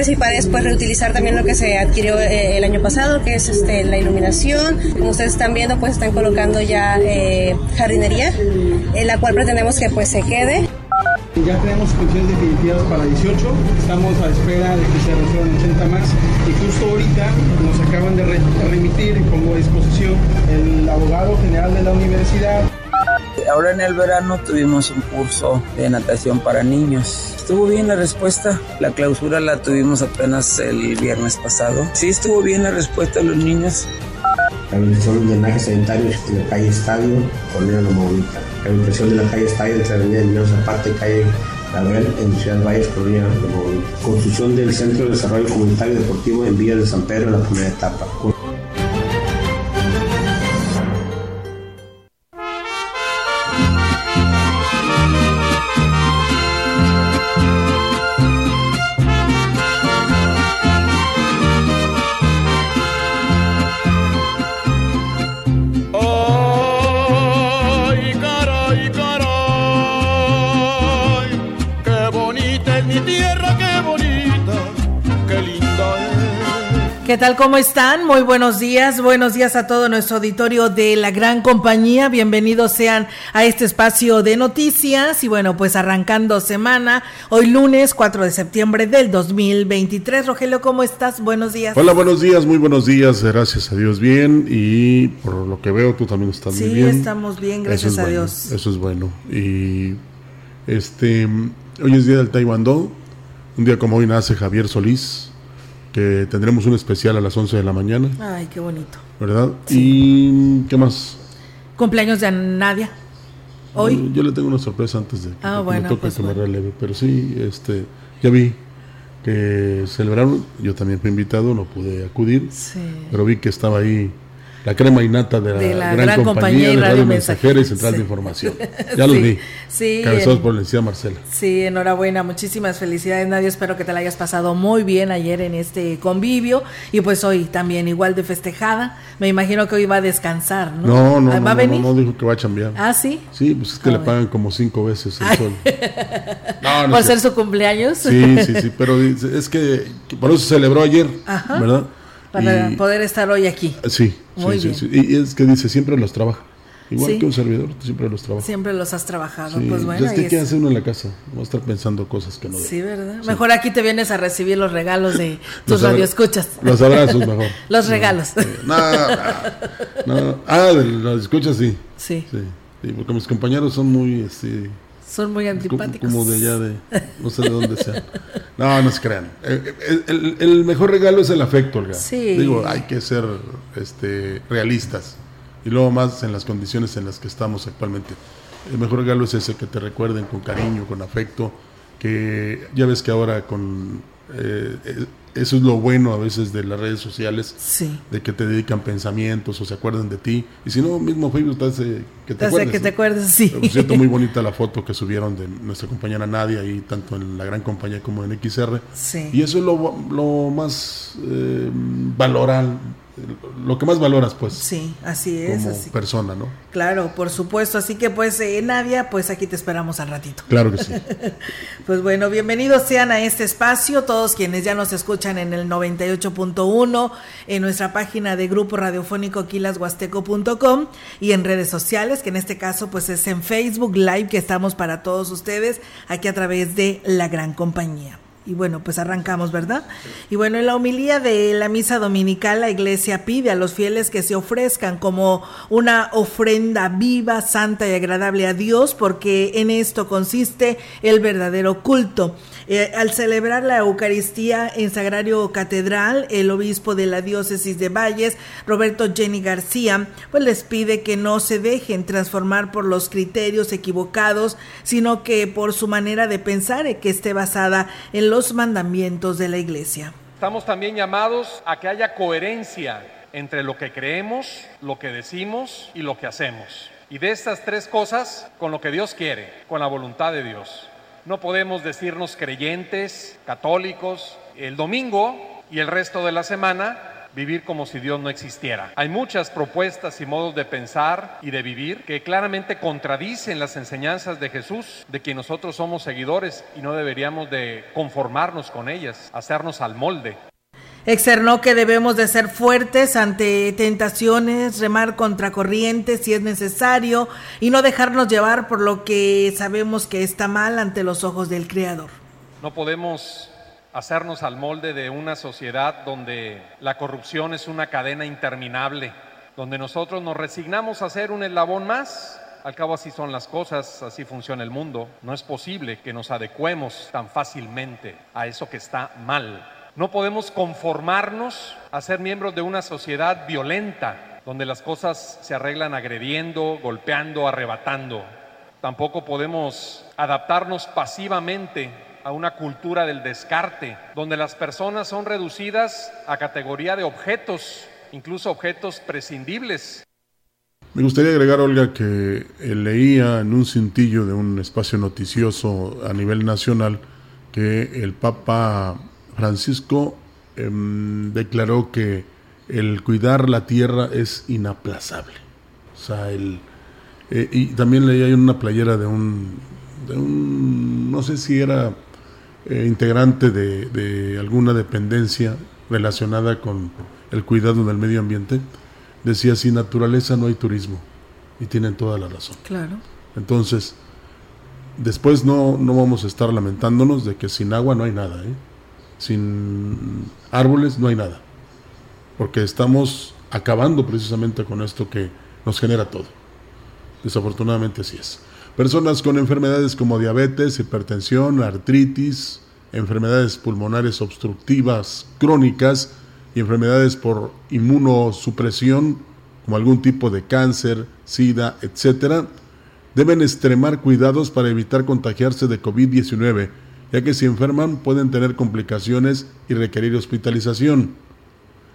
El plan principal es pues reutilizar también lo que se adquirió eh, el año pasado, que es este, la iluminación. Como ustedes están viendo, pues están colocando ya eh, jardinería, en la cual pretendemos que pues se quede. Ya tenemos funciones definitivas para 18, estamos a espera de que se resuelvan 80 más y justo ahorita nos acaban de remitir como disposición el abogado general de la universidad. Ahora en el verano tuvimos un curso de natación para niños Estuvo bien la respuesta. La clausura la tuvimos apenas el viernes pasado. Sí estuvo bien la respuesta de los niños. La habilitación de drenaje sanitario en la calle Estadio, Colonia Lomovita. La habilitación de la calle Estadio entre la avenida Mineros aparte calle Gabriel en Ciudad Valles, Colonia Lomovita. Construcción del Centro de Desarrollo Comunitario Deportivo en Villa de San Pedro en la primera etapa. ¿Qué tal? ¿Cómo están? Muy buenos días. Buenos días a todo nuestro auditorio de la gran compañía. Bienvenidos sean a este espacio de noticias. Y bueno, pues arrancando semana, hoy lunes 4 de septiembre del 2023. Rogelio, ¿cómo estás? Buenos días. Hola, buenos días, muy buenos días. Gracias a Dios, bien. Y por lo que veo, tú también estás muy bien. Sí, estamos bien, gracias a Dios. Eso es bueno. Y este, hoy es día del Taekwondo. Un día como hoy nace Javier Solís que tendremos un especial a las 11 de la mañana. Ay, qué bonito. ¿Verdad? ¿Y qué más? Cumpleaños de Nadia. Hoy. Yo, le tengo una sorpresa antes de que, ah, me toque pues que me releve, pero sí, este, ya vi que celebraron, yo también fui invitado, no pude acudir, sí. pero vi que estaba ahí la crema innata de la, gran, compañía, de Radio Mensajera y Central de Información. Ya los vi. Sí. Cabezados por la licenciada Marcela. Sí, enhorabuena. Muchísimas felicidades, Nadia. Espero que te la hayas pasado muy bien ayer en este convivio. Y pues hoy también igual de festejada. Me imagino que hoy va a descansar, ¿no? No, no, ¿Va a venir? no, dijo que va a chambear. ¿Ah, sí? Sí, pues es que le pagan como cinco veces el sol. no, no ¿Por ser su cumpleaños? Sí, sí, sí. Pero es que por eso se celebró ayer, ¿verdad? Para poder estar hoy aquí. Sí, Muy sí, sí, Y es que dice, siempre los trabaja. Igual que un servidor, siempre los trabaja. Siempre los has trabajado, pues bueno. Es que ¿qué hace uno en la casa? Va a estar pensando cosas que no Sí, ¿verdad? Mejor aquí te vienes a recibir los regalos de tus radioescuchas. Los abrazos mejor. los regalos. No, no, Ah, de los escuchas sí. Sí. Sí, porque mis compañeros son muy... Este, son muy antipáticos. Como de allá de, no sé de dónde sea. No, no se crean. Eh, eh, el, mejor regalo es el afecto, Olga. Sí. Digo, hay que ser este, realistas. Y luego más en las condiciones en las que estamos actualmente. El mejor regalo es ese, que te recuerden con cariño, con afecto, que ya ves que ahora con eh, eso es lo bueno a veces de las redes sociales, de que te dedican pensamientos o se acuerdan de ti. Y si no, mismo Facebook te hace que te acuerdes. que te acuerdes, sí. Por cierto, muy bonita la foto que subieron de nuestra compañera Nadia, ahí tanto en la gran compañía como en XR. Sí. Y eso es lo, lo más eh, valoral, lo que más valoras, pues. Sí, así es. Como persona, ¿no? Claro, por supuesto. Así que, pues, eh, Nadia, pues aquí te esperamos al ratito. Claro que sí. pues bueno, bienvenidos sean a este espacio, todos quienes ya nos escuchan en el 98.1, en nuestra página de grupo radiofónico quilashuasteco.com y en redes sociales, que en este caso, pues es en Facebook Live, que estamos para todos ustedes aquí a través de la gran compañía. Y bueno, pues arrancamos, ¿verdad? Y bueno, en la homilía de la misa dominical, la iglesia pide a los fieles que se ofrezcan como una ofrenda viva, santa y agradable a Dios, porque en esto consiste el verdadero culto. Eh, al celebrar la Eucaristía en Sagrario Catedral, el obispo de la diócesis de Valles, Roberto Jenny García, pues les pide que no se dejen transformar por los criterios equivocados, sino que por su manera de pensar que esté basada en los mandamientos de la Iglesia. Estamos también llamados a que haya coherencia entre lo que creemos, lo que decimos y lo que hacemos. Y de estas tres cosas, con lo que Dios quiere, con la voluntad de Dios. No podemos decirnos creyentes, católicos, el domingo y el resto de la semana vivir como si Dios no existiera. Hay muchas propuestas y modos de pensar y de vivir que claramente contradicen las enseñanzas de Jesús, de quien nosotros somos seguidores y no deberíamos de conformarnos con ellas, hacernos al molde. Externó que debemos de ser fuertes ante tentaciones, remar contra corrientes si es necesario y no dejarnos llevar por lo que sabemos que está mal ante los ojos del Creador. No podemos hacernos al molde de una sociedad donde la corrupción es una cadena interminable, donde nosotros nos resignamos a ser un eslabón más. Al cabo así son las cosas, así funciona el mundo. No es posible que nos adecuemos tan fácilmente a eso que está mal. No podemos conformarnos a ser miembros de una sociedad violenta, donde las cosas se arreglan agrediendo, golpeando, arrebatando. Tampoco podemos adaptarnos pasivamente a una cultura del descarte, donde las personas son reducidas a categoría de objetos, incluso objetos prescindibles. Me gustaría agregar, Olga, que eh, leía en un cintillo de un espacio noticioso a nivel nacional que el Papa Francisco em, declaró que el cuidar la tierra es inaplazable. O sea, el, eh, y también leía en una playera de un, de un, no sé si era eh, integrante de, de, alguna dependencia relacionada con el cuidado del medio ambiente, decía, sin naturaleza no hay turismo. Y tienen toda la razón. Claro. Entonces, después no, no vamos a estar lamentándonos de que sin agua no hay nada. ¿eh? Sin árboles no hay nada, porque estamos acabando precisamente con esto que nos genera todo. Desafortunadamente así es. Personas con enfermedades como diabetes, hipertensión, artritis, enfermedades pulmonares obstructivas crónicas y enfermedades por inmunosupresión, como algún tipo de cáncer, sida, etc., deben extremar cuidados para evitar contagiarse de COVID-19 ya que si enferman pueden tener complicaciones y requerir hospitalización.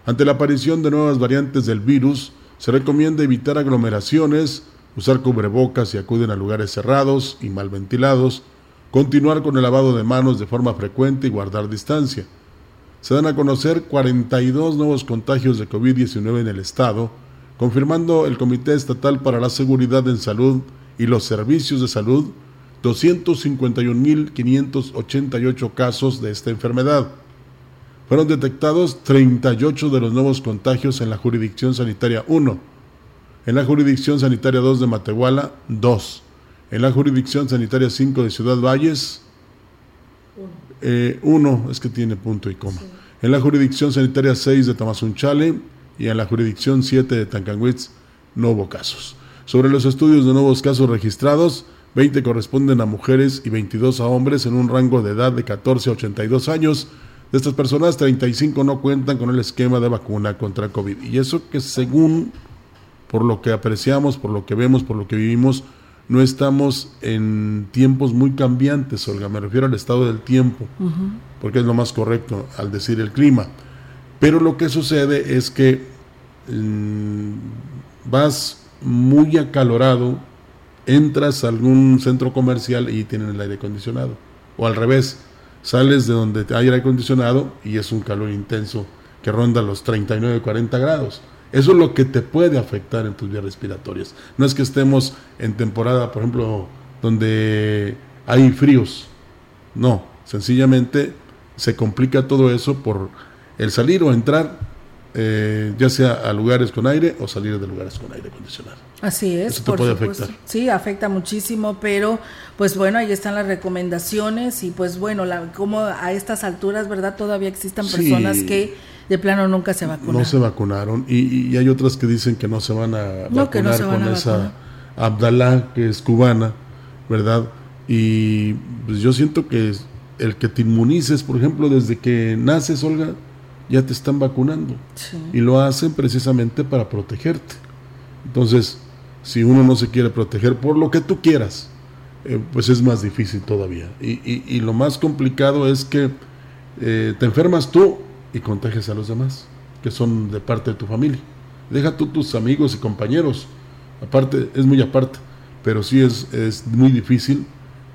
Ante la aparición de nuevas variantes del virus, se recomienda evitar aglomeraciones, usar cubrebocas si acuden a lugares cerrados y mal ventilados, continuar con el lavado de manos de forma frecuente y guardar distancia. Se dan a conocer 42 nuevos contagios de COVID-19 en el estado, confirmando el Comité Estatal para la Seguridad en Salud y los Servicios de Salud 251.588 casos de esta enfermedad. Fueron detectados 38 de los nuevos contagios en la jurisdicción sanitaria 1, en la jurisdicción sanitaria 2 de Matehuala 2, en la jurisdicción sanitaria 5 de Ciudad Valles 1, eh, es que tiene punto y coma, en la jurisdicción sanitaria 6 de Tamazunchale y en la jurisdicción 7 de Tancanwitz no hubo casos. Sobre los estudios de nuevos casos registrados, 20 corresponden a mujeres y 22 a hombres en un rango de edad de 14 a 82 años. De estas personas, 35 no cuentan con el esquema de vacuna contra COVID. Y eso que según, por lo que apreciamos, por lo que vemos, por lo que vivimos, no estamos en tiempos muy cambiantes, Olga. Me refiero al estado del tiempo, porque es lo más correcto al decir el clima. Pero lo que sucede es que mm, vas muy acalorado, entras a algún centro comercial y tienen el aire acondicionado. O al revés, sales de donde hay aire acondicionado y es un calor intenso que ronda los 39, 40 grados. Eso es lo que te puede afectar en tus vías respiratorias. No es que estemos en temporada, por ejemplo, donde hay fríos. No, sencillamente se complica todo eso por el salir o entrar eh, ya sea a lugares con aire o salir de lugares con aire acondicionado. Así es. Eso te puede afectar. Sí, afecta muchísimo, pero pues bueno, ahí están las recomendaciones y pues bueno, la, como a estas alturas, ¿verdad? Todavía existen personas que de plano nunca se vacunaron. No se vacunaron y, hay otras que dicen que no se van a vacunar con esa Abdalá, que es cubana, ¿verdad? Y pues yo siento que el que te inmunices, por ejemplo, desde que naces, Olga, ya te están vacunando. Y lo hacen precisamente para protegerte. Entonces, si uno no se quiere proteger por lo que tú quieras, eh, pues es más difícil todavía. Y, lo más complicado es que eh, te enfermas tú y contagias a los demás, que son de parte de tu familia. Deja tú tus amigos y compañeros. Aparte, es muy aparte, pero sí es, es muy difícil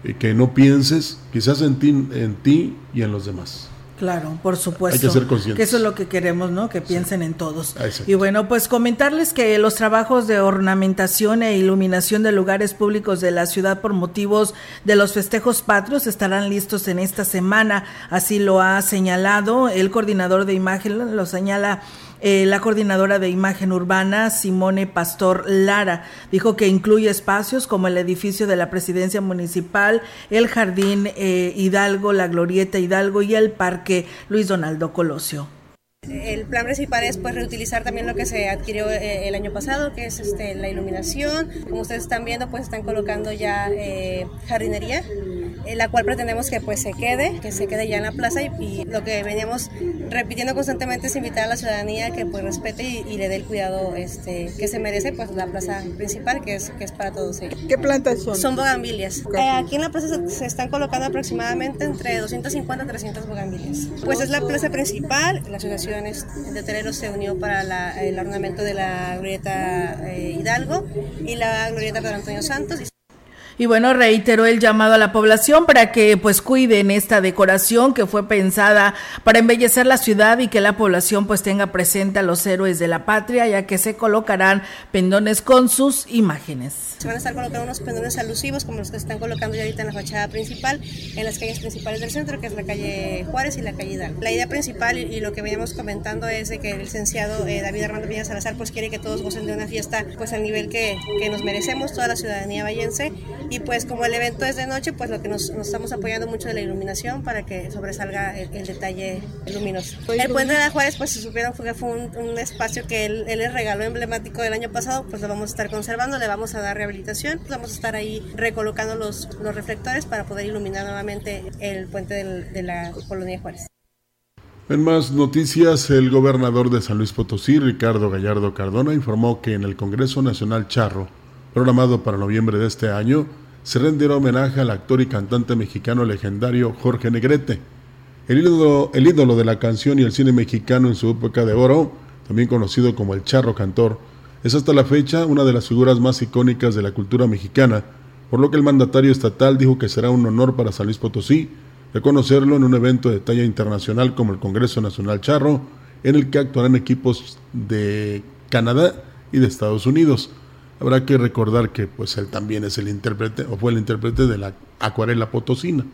eh, que no pienses quizás en ti, en ti y en los demás. Claro, por supuesto. Hay que ser conscientes. Que eso es lo que queremos, ¿no? Que piensen en todos. Y bueno, pues comentarles que los trabajos de ornamentación e iluminación de lugares públicos de la ciudad por motivos de los festejos patrios estarán listos en esta semana. Así lo ha señalado el coordinador de imagen, lo señala eh, la coordinadora de imagen urbana, Simone Pastor Lara, dijo que incluye espacios como el edificio de la presidencia municipal, el jardín eh, Hidalgo, la glorieta Hidalgo y el parque Luis Donaldo Colosio. El plan principal es pues reutilizar también lo que se adquirió eh, el año pasado, que es este, la iluminación. Como ustedes están viendo, pues están colocando ya eh, jardinería, eh, la cual pretendemos que pues se quede, que se quede ya en la plaza y, lo que veníamos repitiendo constantemente es invitar a la ciudadanía que pues respete y, le dé el cuidado este, que se merece pues la plaza principal, que es, que es para todos ellos. ¿Qué plantas son? Son bogambilias. aquí en la plaza se, están colocando aproximadamente entre 250 y 300 bogambilias. Pues es la plaza principal, la asociación de Terero se unió para el ornamento de la glorieta eh, Hidalgo y la glorieta Pedro Antonio Santos. Y bueno, reiteró el llamado a la población para que pues cuiden esta decoración que fue pensada para embellecer la ciudad y que la población pues tenga presente a los héroes de la patria, ya que se colocarán pendones con sus imágenes. Se van a estar colocando unos pendones alusivos como los que se están colocando ya ahorita en la fachada principal, en las calles principales del centro, que es la calle Juárez y la calle Hidalgo. La idea principal y, lo que veníamos comentando es de que el licenciado eh, David Armando Villa Salazar pues quiere que todos gocen de una fiesta pues al nivel que, que, nos merecemos, toda la ciudadanía vallense. Y pues como el evento es de noche, pues lo que nos, nos estamos apoyando mucho de la iluminación para que sobresalga el, detalle luminoso. El puente de la Juárez pues se supieron que fue un, un espacio que él, él les regaló emblemático del año pasado, pues lo vamos a estar conservando, le vamos a dar Vamos a estar ahí recolocando los, los reflectores para poder iluminar nuevamente el puente de la colonia Juárez. En más noticias, el gobernador de San Luis Potosí, Ricardo Gallardo Cardona, informó que en el Congreso Nacional Charro, programado para noviembre de este año, se rendirá homenaje al actor y cantante mexicano legendario Jorge Negrete, el ídolo, de la canción y el cine mexicano en su época de oro, también conocido como el Charro Cantor, es hasta la fecha una de las figuras más icónicas de la cultura mexicana, por lo que el mandatario estatal dijo que será un honor para San Luis Potosí reconocerlo en un evento de talla internacional como el Congreso Nacional Charro, en el que actuarán equipos de Canadá y de Estados Unidos. Habrá que recordar que pues él también es el intérprete o fue el intérprete de la acuarela potosina.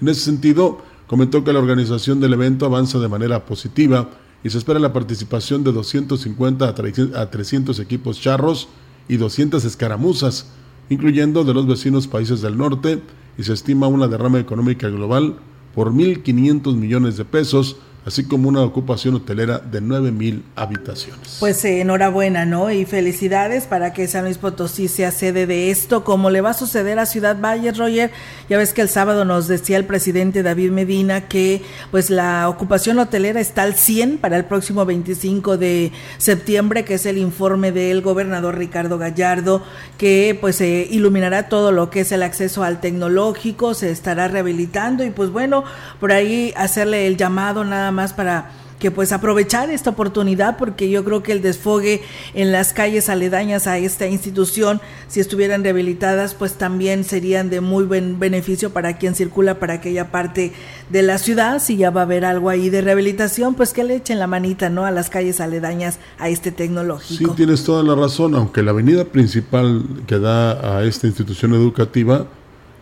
En ese sentido, comentó que la organización del evento avanza de manera positiva y se espera la participación de 250 a 300 equipos charros y 200 escaramuzas, incluyendo de los vecinos países del norte, y se estima una derrama económica global por 1.500 millones de pesos así como una ocupación hotelera de mil habitaciones. Pues eh, enhorabuena, ¿no? Y felicidades para que San Luis Potosí sea sede de esto, como le va a suceder a Ciudad Valle, Roger. Ya ves que el sábado nos decía el presidente David Medina que pues la ocupación hotelera está al 100 para el próximo 25 de septiembre, que es el informe del gobernador Ricardo Gallardo, que pues eh, iluminará todo lo que es el acceso al tecnológico, se estará rehabilitando y pues bueno, por ahí hacerle el llamado nada más para que pues aprovechar esta oportunidad porque yo creo que el desfogue en las calles aledañas a esta institución, si estuvieran rehabilitadas, pues también serían de muy buen beneficio para quien circula para aquella parte de la ciudad. Si ya va a haber algo ahí de rehabilitación, pues que le echen la manita, ¿no? A las calles aledañas a este tecnológico. Sí, tienes toda la razón, aunque la avenida principal que da a esta institución educativa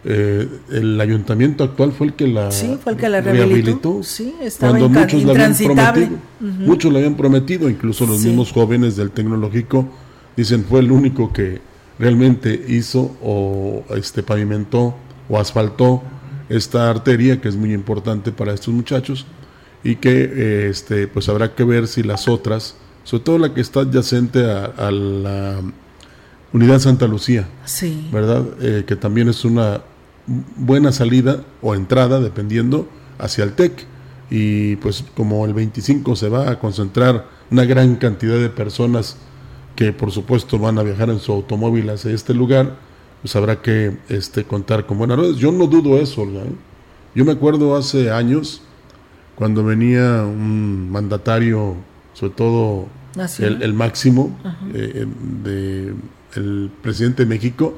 eh, el ayuntamiento actual fue el que la, sí, fue el que la rehabilitó. Sí, estaba cuando muchos la habían prometido. Muchos le habían prometido, incluso los mismos jóvenes del tecnológico dicen fue el único que realmente hizo o este pavimentó o asfaltó esta arteria que es muy importante para estos muchachos y que eh, este pues habrá que ver si las otras, sobre todo la que está adyacente a la Unidad Santa Lucía, sí. ¿verdad? Eh, que también es una buena salida o entrada, dependiendo, hacia el TEC. Y pues como el 25 se va a concentrar una gran cantidad de personas que por supuesto van a viajar en su automóvil hacia este lugar, pues habrá que este, contar con buenas ruedas. Yo no dudo eso, ¿verdad? Yo me acuerdo hace años, cuando venía un mandatario, sobre todo el, máximo eh, de el presidente de México,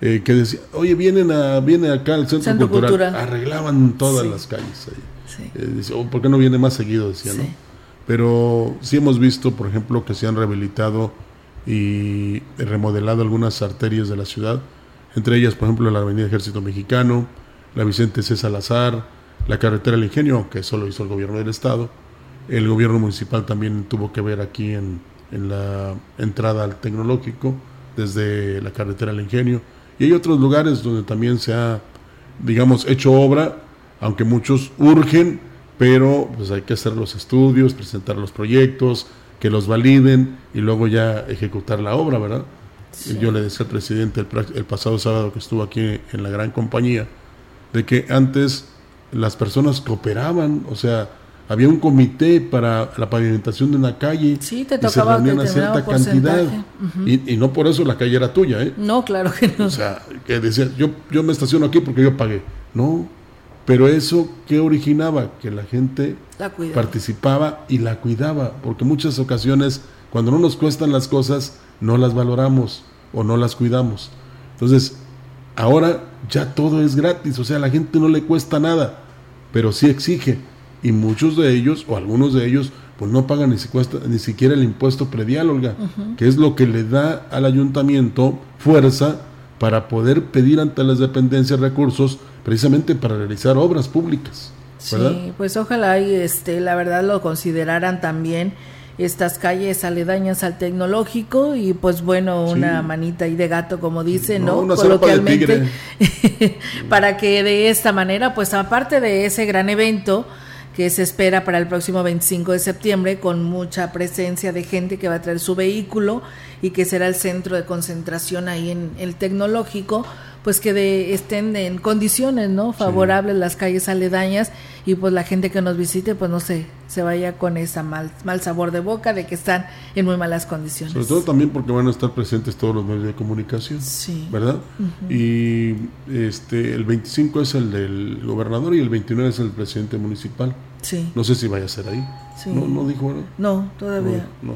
eh, que decía, oye, vienen a, viene acá al Centro, Cultural. arreglaban todas las calles ahí. Eh, dice, oh, ¿por qué no viene más seguido? Decía, ¿no? Pero sí hemos visto, por ejemplo, que se han rehabilitado y remodelado algunas arterias de la ciudad, entre ellas, por ejemplo, la Avenida Ejército Mexicano, la Vicente C. Salazar, la carretera del Ingenio, que solo hizo el gobierno del Estado. El gobierno municipal también tuvo que ver aquí en, en la entrada al tecnológico, desde la carretera al ingenio. Y hay otros lugares donde también se ha, digamos, hecho obra, aunque muchos urgen, pero pues hay que hacer los estudios, presentar los proyectos, que los validen y luego ya ejecutar la obra, ¿verdad? Yo le decía al presidente el, el pasado sábado que estuvo aquí en la gran compañía, de que antes las personas cooperaban, o sea, había un comité para la pavimentación de una calle sí, te tocaba y se una cierta cantidad. y, no por eso la calle era tuya ¿eh? no claro que no. O sea que decías yo yo me estaciono aquí porque yo pagué. No pero eso qué originaba que la gente participaba y la cuidaba porque muchas ocasiones cuando no nos cuestan las cosas no las valoramos o no las cuidamos. Entonces ahora ya todo es gratis o sea a la gente no le cuesta nada pero sí exige y muchos de ellos, o algunos de ellos, pues no pagan ni, ni siquiera el impuesto predial, Olga, que es lo que le da al ayuntamiento fuerza para poder pedir ante las dependencias recursos precisamente para realizar obras públicas. Sí, pues ojalá y este, la verdad lo consideraran también estas calles aledañas al tecnológico y pues bueno, una manita ahí de gato como dice, ¿no? Coloquialmente, para que de esta manera, pues aparte de ese gran evento, que se espera para el próximo 25 de septiembre con mucha presencia de gente que va a traer su vehículo y que será el centro de concentración ahí en el tecnológico, pues que de, estén en condiciones no favorables las calles aledañas y pues la gente que nos visite pues no se se vaya con esa mal, mal sabor de boca de que están en muy malas condiciones. Sobre todo también porque van a estar presentes todos los medios de comunicación, sí. ¿verdad? Y este el 25 es el del gobernador y el 29 es el presidente municipal. Sí. No sé si vaya a ser ahí. No, no dijo, ¿no? No, todavía. No,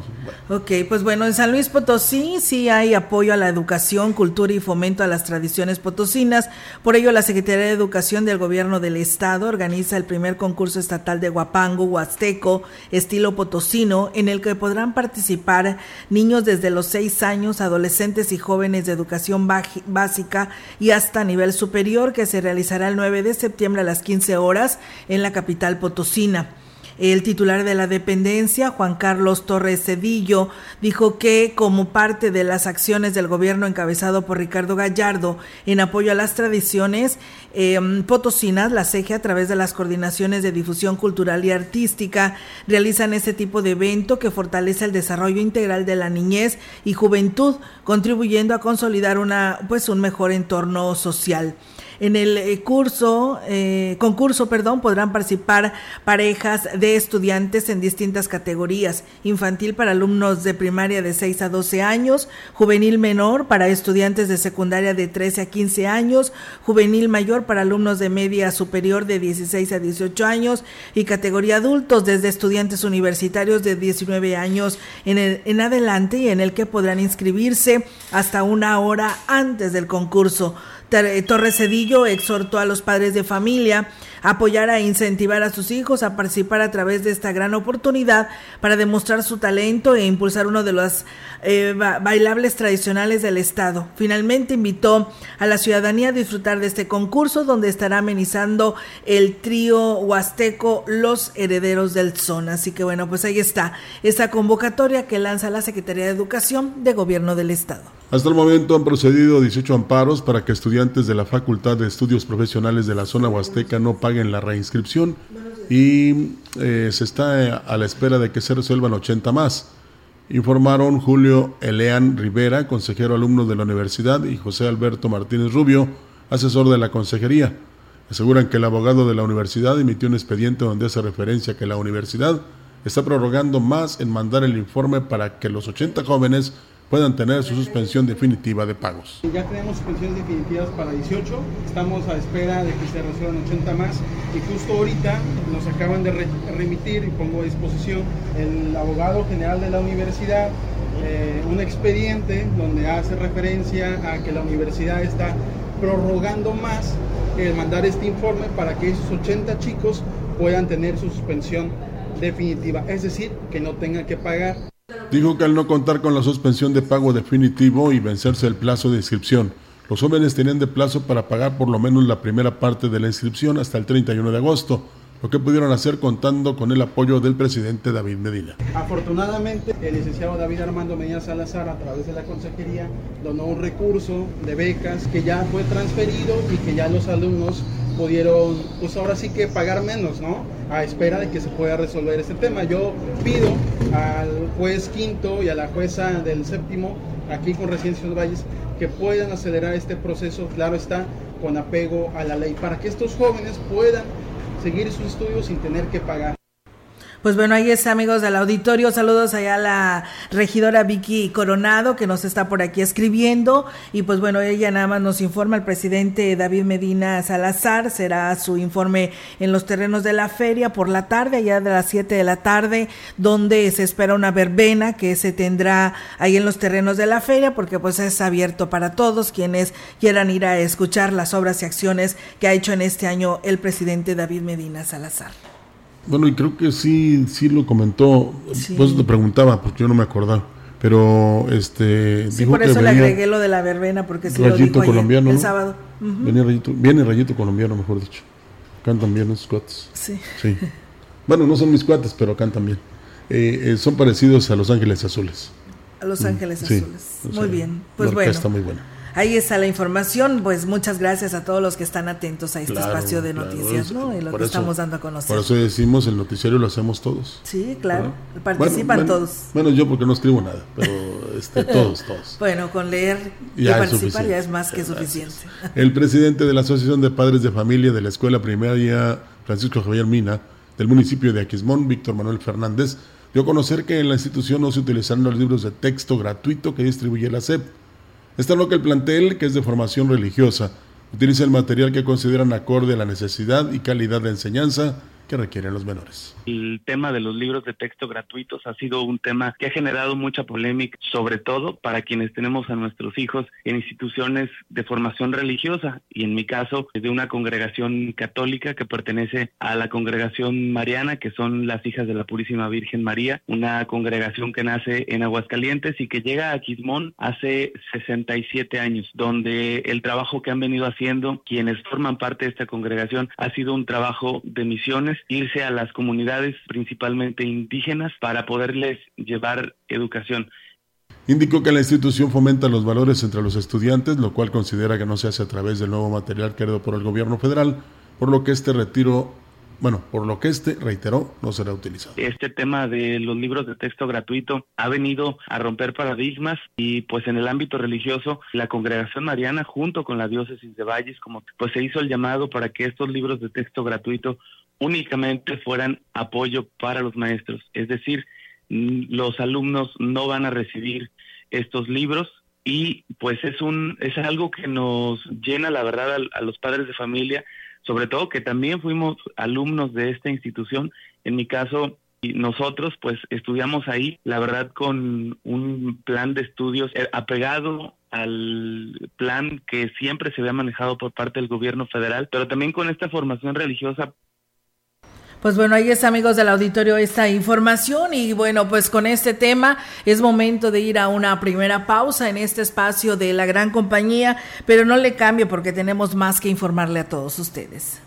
Ok, pues bueno, en San Luis Potosí sí hay apoyo a la educación, cultura y fomento a las tradiciones potosinas. Por ello, la Secretaría de Educación del Gobierno del Estado organiza el primer concurso estatal de Guapango, Huasteco, estilo potosino, en el que podrán participar niños desde los seis años, adolescentes y jóvenes de educación básica y hasta nivel superior, que se realizará el 9 de septiembre a las 15 horas en la capital potosina. El titular de la dependencia, Juan Carlos Torres Cedillo, dijo que como parte de las acciones del gobierno encabezado por Ricardo Gallardo en apoyo a las tradiciones em, potosinas, la CEGE a través de las coordinaciones de difusión cultural y artística realizan ese tipo de evento que fortalece el desarrollo integral de la niñez y juventud, contribuyendo a consolidar una pues un mejor entorno social. En el eh, curso, eh, concurso, perdón, podrán participar parejas de estudiantes en distintas categorías: infantil para alumnos de primaria de 6 a 12 años, juvenil menor para estudiantes de secundaria de 13 a 15 años, juvenil mayor para alumnos de media superior de 16 a 18 años y categoría adultos desde estudiantes universitarios de 19 años en, en adelante y en el que podrán inscribirse hasta una hora antes del concurso. Torres Cedillo exhortó a los padres de familia apoyar e incentivar a sus hijos a participar a través de esta gran oportunidad para demostrar su talento e impulsar uno de los eh, bailables tradicionales del Estado. Finalmente invitó a la ciudadanía a disfrutar de este concurso donde estará amenizando el trío huasteco Los Herederos del Son. Así que bueno, pues ahí está esa convocatoria que lanza la Secretaría de Educación de Gobierno del Estado. Hasta el momento han procedido 18 amparos para que estudiantes de la Facultad de Estudios Profesionales de la zona huasteca no paguen la reinscripción y eh, se está a la espera de que se resuelvan 80 más. Informaron Julio Elean Rivera, consejero alumno de la universidad, y José Alberto Martínez Rubio, asesor de la consejería. Aseguran que el abogado de la universidad emitió un expediente donde hace referencia que la universidad está prorrogando más en mandar el informe para que los 80 jóvenes puedan tener su suspensión definitiva de pagos. Ya tenemos suspensiones definitivas para 18, estamos a espera de que se resuelvan 80 más y justo ahorita nos acaban de remitir y pongo a disposición el abogado general de la universidad eh, un expediente donde hace referencia a que la universidad está prorrogando más el mandar este informe para que esos 80 chicos puedan tener su suspensión definitiva, es decir, que no tengan que pagar. Dijo que al no contar con la suspensión de pago definitivo y vencerse el plazo de inscripción, los jóvenes tenían de plazo para pagar por lo menos la primera parte de la inscripción hasta el 31 de agosto, lo que pudieron hacer contando con el apoyo del presidente David Medina. Afortunadamente, el licenciado David Armando Medina Salazar, a través de la consejería, donó un recurso de becas que ya fue transferido y que ya los alumnos pudieron, pues ahora sí que pagar menos, ¿no? A espera de que se pueda resolver este tema. Yo pido al juez quinto y a la jueza del séptimo, aquí con Residencia Valles, que puedan acelerar este proceso, claro está, con apego a la ley, para que estos jóvenes puedan seguir sus estudios sin tener que pagar. Pues bueno, ahí está, amigos del auditorio. Saludos allá a la regidora Vicky Coronado, que nos está por aquí escribiendo. Y pues bueno, ella nada más nos informa, el presidente David Medina Salazar será su informe en los terrenos de la feria por la tarde, allá de las 7 de la tarde, donde se espera una verbena que se tendrá ahí en los terrenos de la feria, porque pues es abierto para todos quienes quieran ir a escuchar las obras y acciones que ha hecho en este año el presidente David Medina Salazar. Bueno, y creo que sí, sí lo comentó. Pues te preguntaba, porque yo no me acordaba. Pero este. Sí, por eso le agregué lo de la verbena, porque sí rayito lo colombiano, el sábado. viene, rayito, viene rayito colombiano, mejor dicho. Cantan bien los cuates. Sí. sí. Bueno, no son mis cuates, pero cantan bien. Eh, eh, son parecidos a Los Ángeles Azules. A Los Ángeles Azules. muy bien. Pues bueno. Está muy buena. Ahí está la información. Pues muchas gracias a todos los que están atentos a este espacio de noticias, ¿no? Y lo que estamos dando a conocer. Por eso decimos, el noticiario lo hacemos todos. Sí, claro. Participan todos. Bueno, yo porque no escribo nada, pero este, todos, todos. bueno, con leer y participar ya es más que suficiente. El presidente de la Asociación de Padres de Familia de la Escuela Primaria, Francisco Javier Mina, del municipio de Aquismón, Víctor Manuel Fernández, dio a conocer que en la institución no se utilizaron los libros de texto gratuito que distribuye la SEP Está lo que el plantel, que es de formación religiosa, utiliza el material que consideran acorde a la necesidad y calidad de enseñanza que requieren los menores. El tema de los libros de texto gratuitos ha sido un tema que ha generado mucha polémica, sobre todo para quienes tenemos a nuestros hijos en instituciones de formación religiosa y en mi caso de una congregación católica que pertenece a la congregación mariana, que son las hijas de la Purísima Virgen María, una congregación que nace en Aguascalientes y que llega a Quismón hace 67 años, donde el trabajo que han venido haciendo quienes forman parte de esta congregación ha sido un trabajo de misiones irse a las comunidades principalmente indígenas para poderles llevar educación. Indicó que la institución fomenta los valores entre los estudiantes, lo cual considera que no se hace a través del nuevo material creado por el gobierno federal, por lo que este retiro bueno, por lo que este reiteró, no será utilizado. Este tema de los libros de texto gratuito ha venido a romper paradigmas y pues en el ámbito religioso, la congregación mariana junto con la diócesis de Valles, como pues se hizo el llamado para que estos libros de texto gratuito únicamente fueran apoyo para los maestros. Es decir, los alumnos no van a recibir estos libros y pues es un es algo que nos llena la verdad a, los padres de familia, sobre todo que también fuimos alumnos de esta institución. En mi caso, nosotros pues estudiamos ahí, la verdad con un plan de estudios eh, apegado al plan que siempre se había manejado por parte del gobierno federal, pero también con esta formación religiosa pues bueno, ahí es amigos del auditorio esta información y bueno, pues con este tema es momento de ir a una primera pausa en este espacio de la gran compañía, pero no le cambio porque tenemos más que informarle a todos ustedes.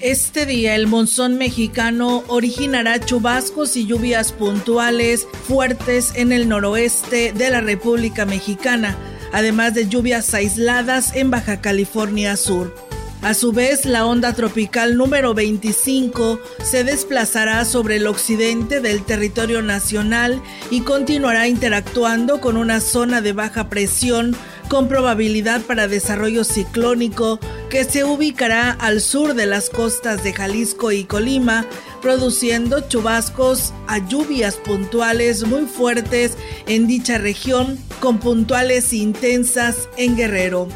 Este día el monzón mexicano originará chubascos y lluvias puntuales fuertes en el noroeste de la República Mexicana además de lluvias aisladas en Baja California Sur. A su vez, la onda tropical número 25 se desplazará sobre el occidente del territorio nacional y continuará interactuando con una zona de baja presión con probabilidad para desarrollo ciclónico que se ubicará al sur de las costas de Jalisco y Colima, produciendo chubascos a lluvias puntuales muy fuertes en dicha región, con puntuales intensas en Guerrero.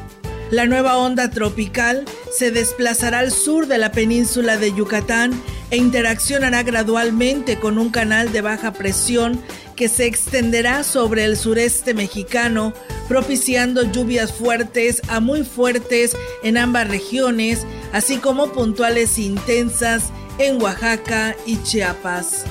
La nueva onda tropical se desplazará al sur de la península de Yucatán e interaccionará gradualmente con un canal de baja presión que se extenderá sobre el sureste mexicano, propiciando lluvias fuertes a muy fuertes en ambas regiones, así como puntuales intensas en Oaxaca y Chiapas.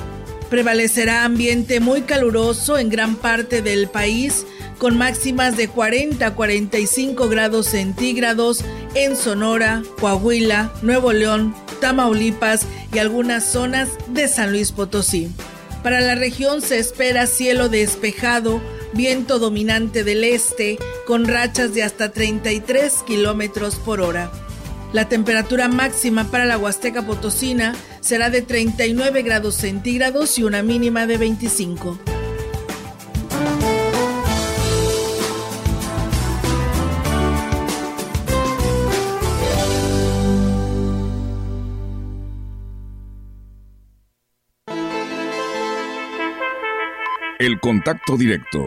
Prevalecerá ambiente muy caluroso en gran parte del país, con máximas de 40 a 45 grados centígrados en Sonora, Coahuila, Nuevo León, Tamaulipas y algunas zonas de San Luis Potosí. Para la región se espera cielo despejado, viento dominante del este, con rachas de hasta 33 kilómetros por hora. La temperatura máxima para la Huasteca Potosina será de 39 grados centígrados y una mínima de 25. El contacto directo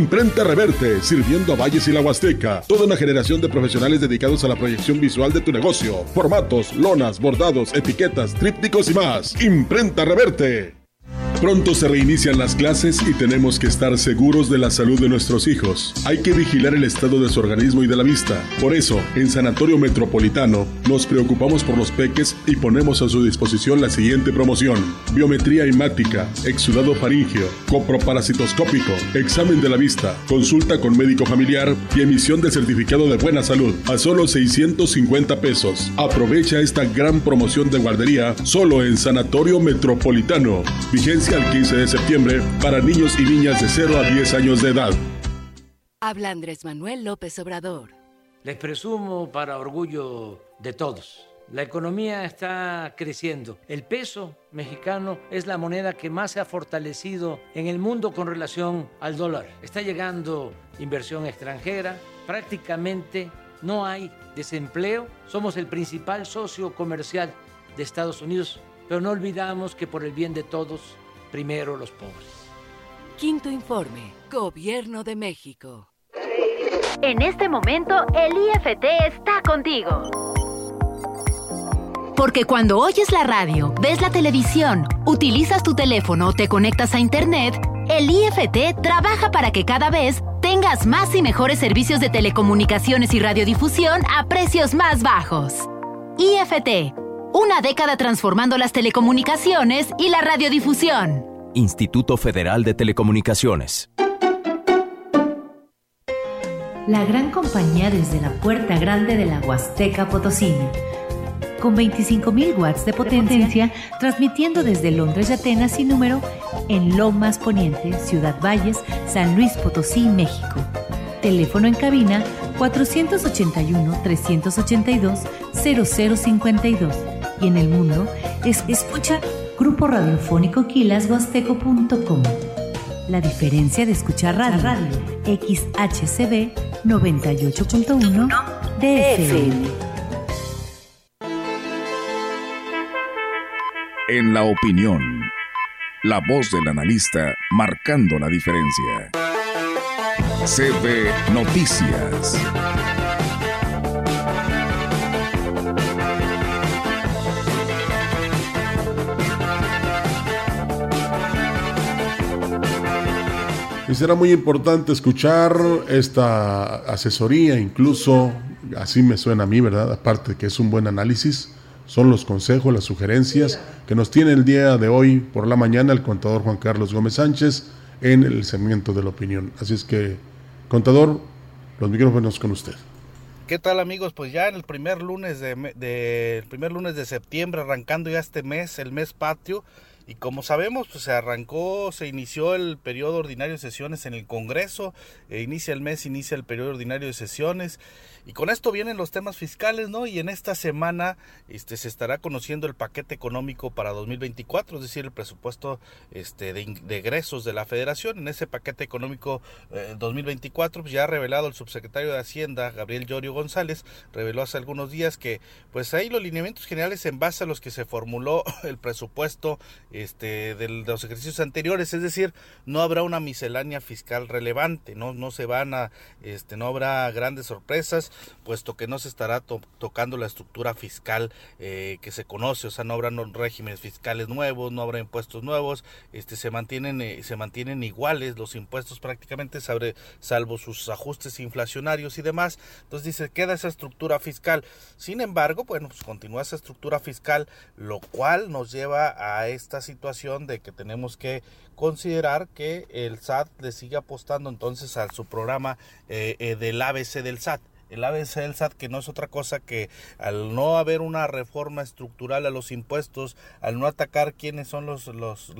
Imprenta Reverte, sirviendo a Valles y la Huasteca. Toda una generación de profesionales dedicados a la proyección visual de tu negocio. Formatos, lonas, bordados, etiquetas, trípticos y más. Imprenta Reverte. Pronto se reinician las clases y tenemos que estar seguros de la salud de nuestros hijos. Hay que vigilar el estado de su organismo y de la vista. Por eso, en Sanatorio Metropolitano, nos preocupamos por los peques y ponemos a su disposición la siguiente promoción. Biometría hemática, exudado faríngeo, coproparasitoscópico, examen de la vista, consulta con médico familiar y emisión de certificado de buena salud a solo 650 pesos. Aprovecha esta gran promoción de guardería solo en Sanatorio Metropolitano. Vigencia al 15 de septiembre para niños y niñas de 0 a 10 años de edad. Habla Andrés Manuel López Obrador. Les presumo para orgullo de todos. La economía está creciendo. El peso mexicano es la moneda que más se ha fortalecido en el mundo con relación al dólar. Está llegando inversión extranjera. Prácticamente no hay desempleo. Somos el principal socio comercial de Estados Unidos. Pero no olvidamos que por el bien de todos, primero los pobres. Quinto informe, Gobierno de México. En este momento, el IFT está contigo. Porque cuando oyes la radio, ves la televisión, utilizas tu teléfono o te conectas a Internet, el IFT trabaja para que cada vez tengas más y mejores servicios de telecomunicaciones y radiodifusión a precios más bajos. IFT, una década transformando las telecomunicaciones y la radiodifusión. Instituto Federal de Telecomunicaciones. La gran compañía desde la puerta grande de la Huasteca Potosina. Con 25.000 watts de potencia, transmitiendo desde Londres y Atenas sin número en Lomas Poniente, Ciudad Valles, San Luis Potosí, México. Teléfono en cabina 481-382-0052 y en el mundo es escucha Grupo Radiofónico Quilashuasteco.com. La diferencia de escuchar radio, radio XHCB 98.1 DFM. En la opinión, la voz del analista marcando la diferencia. CB Noticias. Y será muy importante escuchar esta asesoría, incluso así me suena a mí, ¿verdad? Aparte que es un buen análisis, son los consejos, las sugerencias que nos tiene el día de hoy por la mañana el contador Juan Carlos Gómez Sánchez en el segmento de la opinión. Así es que, contador, los micrófonos con usted. ¿Qué tal amigos? Pues ya en el primer lunes de, el primer lunes de septiembre, arrancando ya este mes, el mes patio, y como sabemos, pues se arrancó, se inició el periodo ordinario de sesiones en el Congreso, e inicia el mes, inicia el periodo ordinario de sesiones, y con esto vienen los temas fiscales, ¿no? Y en esta semana este, se estará conociendo el paquete económico para 2024, es decir, el presupuesto este, de, de egresos de la Federación. En ese paquete económico eh, 2024, pues ya ha revelado el subsecretario de Hacienda, Gabriel Llorio González, reveló hace algunos días que, pues ahí los lineamientos generales en base a los que se formuló el presupuesto este, de los ejercicios anteriores, es decir, no habrá una miscelánea fiscal relevante, no, no se van a, este, no habrá grandes sorpresas, puesto que no se estará to tocando la estructura fiscal eh, que se conoce, o sea, no habrá regímenes fiscales nuevos, no habrá impuestos nuevos, este, se mantienen, eh, se mantienen iguales los impuestos prácticamente, salvo sus ajustes inflacionarios y demás, entonces dice, queda esa estructura fiscal, sin embargo, bueno, pues continúa esa estructura fiscal, lo cual nos lleva a esta situación de que tenemos que considerar que el SAT le sigue apostando entonces a su programa eh, del ABC del SAT el ABC del SAT, que no es otra cosa que al no haber una reforma estructural a los impuestos, al no atacar quiénes son los, los,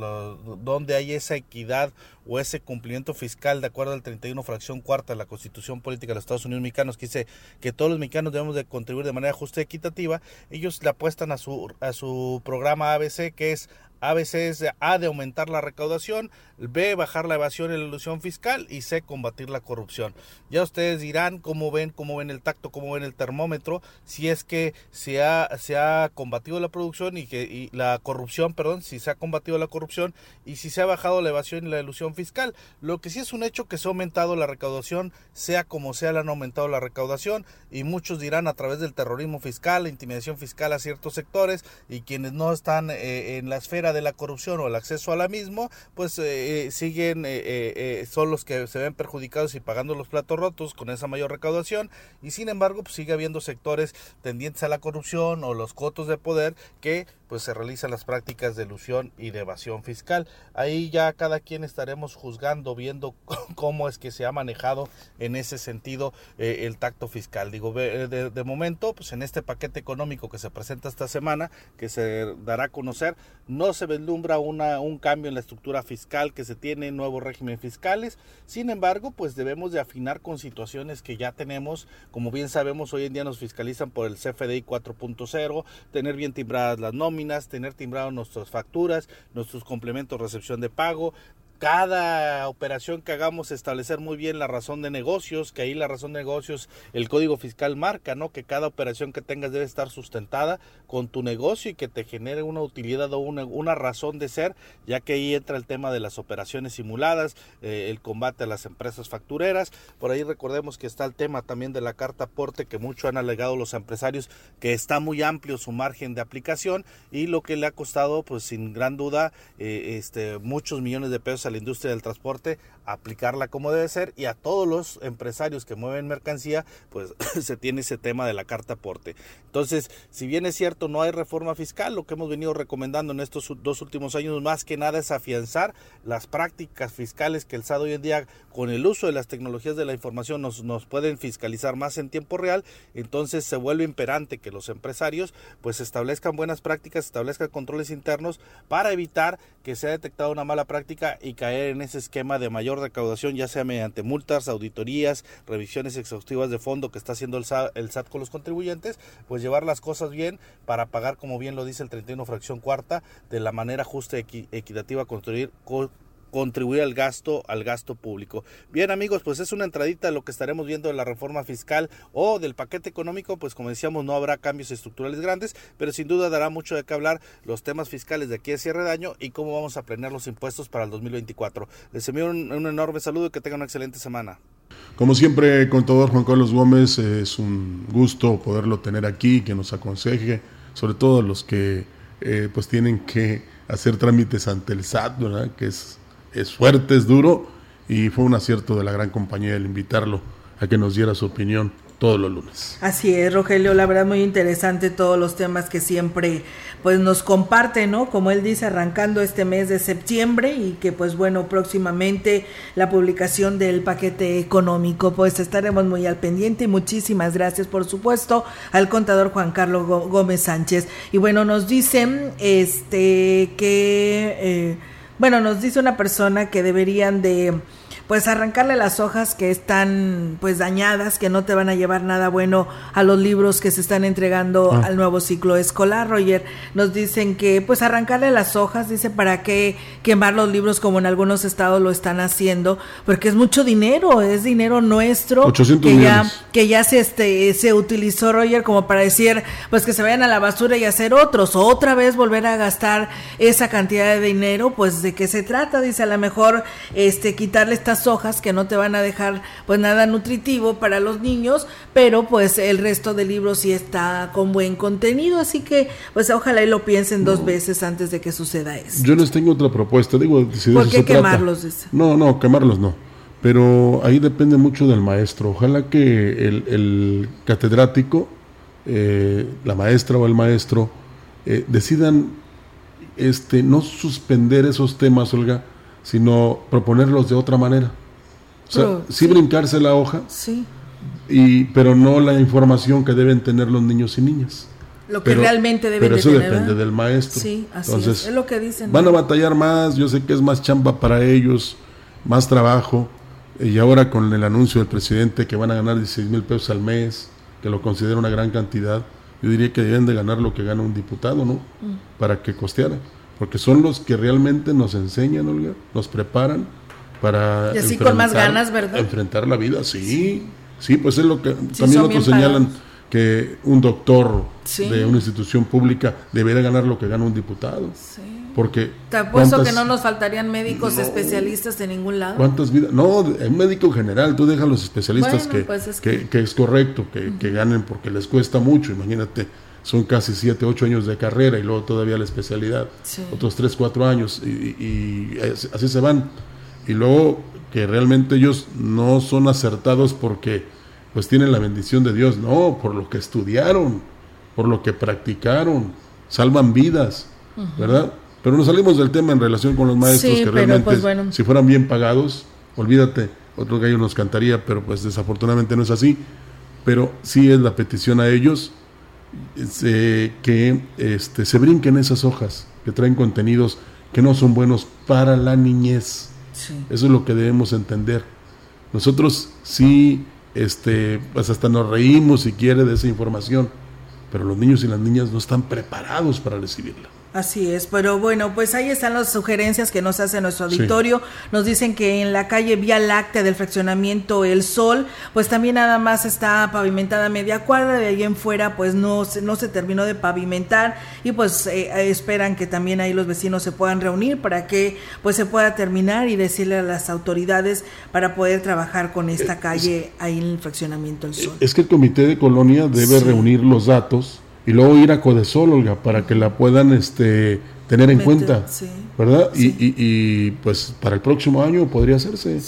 donde hay esa equidad o ese cumplimiento fiscal de acuerdo al 31 fracción cuarta de la Constitución Política de los Estados Unidos Mexicanos, que dice que todos los mexicanos debemos de contribuir de manera justa y equitativa, ellos le apuestan a su, a su programa ABC, que es ABC es A de aumentar la recaudación, B bajar la evasión y la ilusión fiscal y C combatir la corrupción. Ya ustedes dirán cómo ven, cómo ven el tacto, cómo ven el termómetro, si es que se ha, se ha combatido la producción y que la corrupción, perdón, si se ha combatido la corrupción y si se ha bajado la evasión y la ilusión fiscal. Lo que sí es un hecho que se ha aumentado la recaudación, sea como sea, le han aumentado la recaudación y muchos dirán a través del terrorismo fiscal, la intimidación fiscal a ciertos sectores y quienes no están eh, en la esfera de la corrupción o el acceso a la misma, pues eh, siguen, eh, eh, son los que se ven perjudicados y pagando los platos rotos con esa mayor recaudación. Y sin embargo pues sigue habiendo sectores tendientes a la corrupción o los cotos de poder que pues se realizan las prácticas de ilusión y de evasión fiscal. Ahí ya cada quien estaremos juzgando, viendo cómo es que se ha manejado en ese sentido eh, el tacto fiscal. Digo, de, de, momento, pues en este paquete económico que se presenta esta semana, que se dará a conocer, no se vislumbra un cambio en la estructura fiscal que se tiene, nuevos regímenes fiscales. Sin embargo, pues debemos de afinar con situaciones que ya tenemos. Como bien sabemos, hoy en día nos fiscalizan por el CFDI 4.0, tener bien timbradas las nóminas tener timbrado nuestras facturas, nuestros complementos recepción de pago, cada operación que hagamos establecer muy bien la razón de negocios, que ahí la razón de negocios el código fiscal marca, ¿no? Que cada operación que tengas debe estar sustentada con tu negocio y que te genere una utilidad o una, una razón de ser, ya que ahí entra el tema de las operaciones simuladas, eh, el combate a las empresas factureras, por ahí recordemos que está el tema también de la carta aporte que mucho han alegado los empresarios que está muy amplio su margen de aplicación y lo que le ha costado pues sin gran duda eh, este muchos millones de pesos la industria del transporte, aplicarla como debe ser y a todos los empresarios que mueven mercancía, pues se tiene ese tema de la carta aporte. Entonces, si bien es cierto, no hay reforma fiscal, lo que hemos venido recomendando en estos dos últimos años más que nada es afianzar las prácticas fiscales que el SAT hoy en día con el uso de las tecnologías de la información nos, nos pueden fiscalizar más en tiempo real, entonces se vuelve imperante que los empresarios pues establezcan buenas prácticas, establezcan controles internos para evitar que sea detectada una mala práctica y caer en ese esquema de mayor recaudación, ya sea mediante multas, auditorías, revisiones exhaustivas de fondo que está haciendo el SAT, con los contribuyentes, pues llevar las cosas bien para pagar, como bien lo dice el 31 fracción cuarta, de la manera justa y equitativa, construir contribuir al gasto al gasto público. Bien amigos, pues es una entradita de lo que estaremos viendo de la reforma fiscal o del paquete económico, pues como decíamos no habrá cambios estructurales grandes, pero sin duda dará mucho de qué hablar los temas fiscales de aquí a cierre de año y cómo vamos a planear los impuestos para el 2024. Les envío un, enorme saludo y que tengan una excelente semana. Como siempre, contador Juan Carlos Gómez, es un gusto poderlo tener aquí, que nos aconseje, sobre todo los que eh, pues tienen que hacer trámites ante el SAT, ¿verdad? que es es fuerte, es duro y fue un acierto de la gran compañía el invitarlo a que nos diera su opinión todos los lunes. Así es, Rogelio, la verdad muy interesante todos los temas que siempre pues nos comparte, ¿no? Como él dice, arrancando este mes de septiembre y que pues bueno, próximamente la publicación del paquete económico, pues estaremos muy al pendiente y muchísimas gracias por supuesto al contador Juan Carlos Gómez Sánchez. Y bueno, nos dicen este que eh, bueno, nos dice una persona que deberían de pues arrancarle las hojas que están pues dañadas, que no te van a llevar nada bueno a los libros que se están entregando ah. al nuevo ciclo escolar. Roger, nos dicen que pues arrancarle las hojas, dice, para qué quemar los libros como en algunos estados lo están haciendo, porque es mucho dinero, es dinero nuestro que ya que ya se este se utilizó Roger como para decir, pues que se vayan a la basura y hacer otros, o otra vez volver a gastar esa cantidad de dinero, pues de qué se trata, dice, a lo mejor este quitarle estas hojas que no te van a dejar pues nada nutritivo para los niños, pero pues el resto del libro sí está con buen contenido, así que pues ojalá y lo piensen dos veces antes de que suceda eso. Yo les tengo otra propuesta, digo, si ¿Por qué quemarlos? No, no, quemarlos no. Pero ahí depende mucho del maestro. Ojalá que el, catedrático, eh, la maestra o el maestro, eh, decidan este, no suspender esos temas, Olga, sino proponerlos de otra manera. O sea, sí, brincarse la hoja, sí. y, pero no la información que deben tener los niños y niñas. Lo que realmente deben pero eso depende del maestro. Sí, así Entonces, es. lo que dicen. Van a batallar más, yo sé que es más chamba para ellos, más trabajo, y ahora con el anuncio del presidente que van a ganar 16 mil pesos al mes, que lo considero una gran cantidad, yo diría que deben de ganar lo que gana un diputado, ¿no? Mm. Para que costeara porque son los que realmente nos enseñan, Olga, nos preparan para y así con más ganas, ¿verdad? enfrentar la vida, sí, sí, pues es lo que también otros señalan que un doctor de una institución pública debería ganar lo que gana un diputado. Sí. Porque te apuesto que no nos faltarían médicos especialistas en ningún lado. ¿Cuántas vidas? No, un médico general, tú dejas a los especialistas que, pues es que... es correcto, que, que ganen porque les cuesta mucho, imagínate son casi 7, 8 años de carrera y luego todavía la especialidad, otros 3, 4 años y, así se van. Y luego que realmente ellos no son acertados porque pues tienen la bendición de Dios, no, por lo que estudiaron, por lo que practicaron, salvan vidas, ¿verdad? Pero nos salimos del tema en relación con los maestros que realmente pues, si fueran bien pagados, olvídate, otro gallo nos cantaría, pero pues desafortunadamente no es así. Pero sí es la petición a ellos que este, se brinquen esas hojas que traen contenidos que no son buenos para la niñez. Eso es lo que debemos entender. Nosotros sí, este, pues hasta nos reímos si quiere de esa información, pero los niños y las niñas no están preparados para recibirla. Así es, pero bueno, pues ahí están las sugerencias que nos hace nuestro auditorio. Nos dicen que en la calle Vía Láctea del fraccionamiento El Sol, pues también nada más está pavimentada media cuadra, de ahí en fuera pues no, no se terminó de pavimentar y pues eh, esperan que también ahí los vecinos se puedan reunir para que pues se pueda terminar y decirle a las autoridades para poder trabajar con esta calle ahí en el fraccionamiento El Sol. Es que el comité de colonia debe reunir los datos y luego ir a Codesol, Olga, para que la puedan este, tener en cuenta, ¿verdad? Y, y, pues para el próximo año podría hacerse.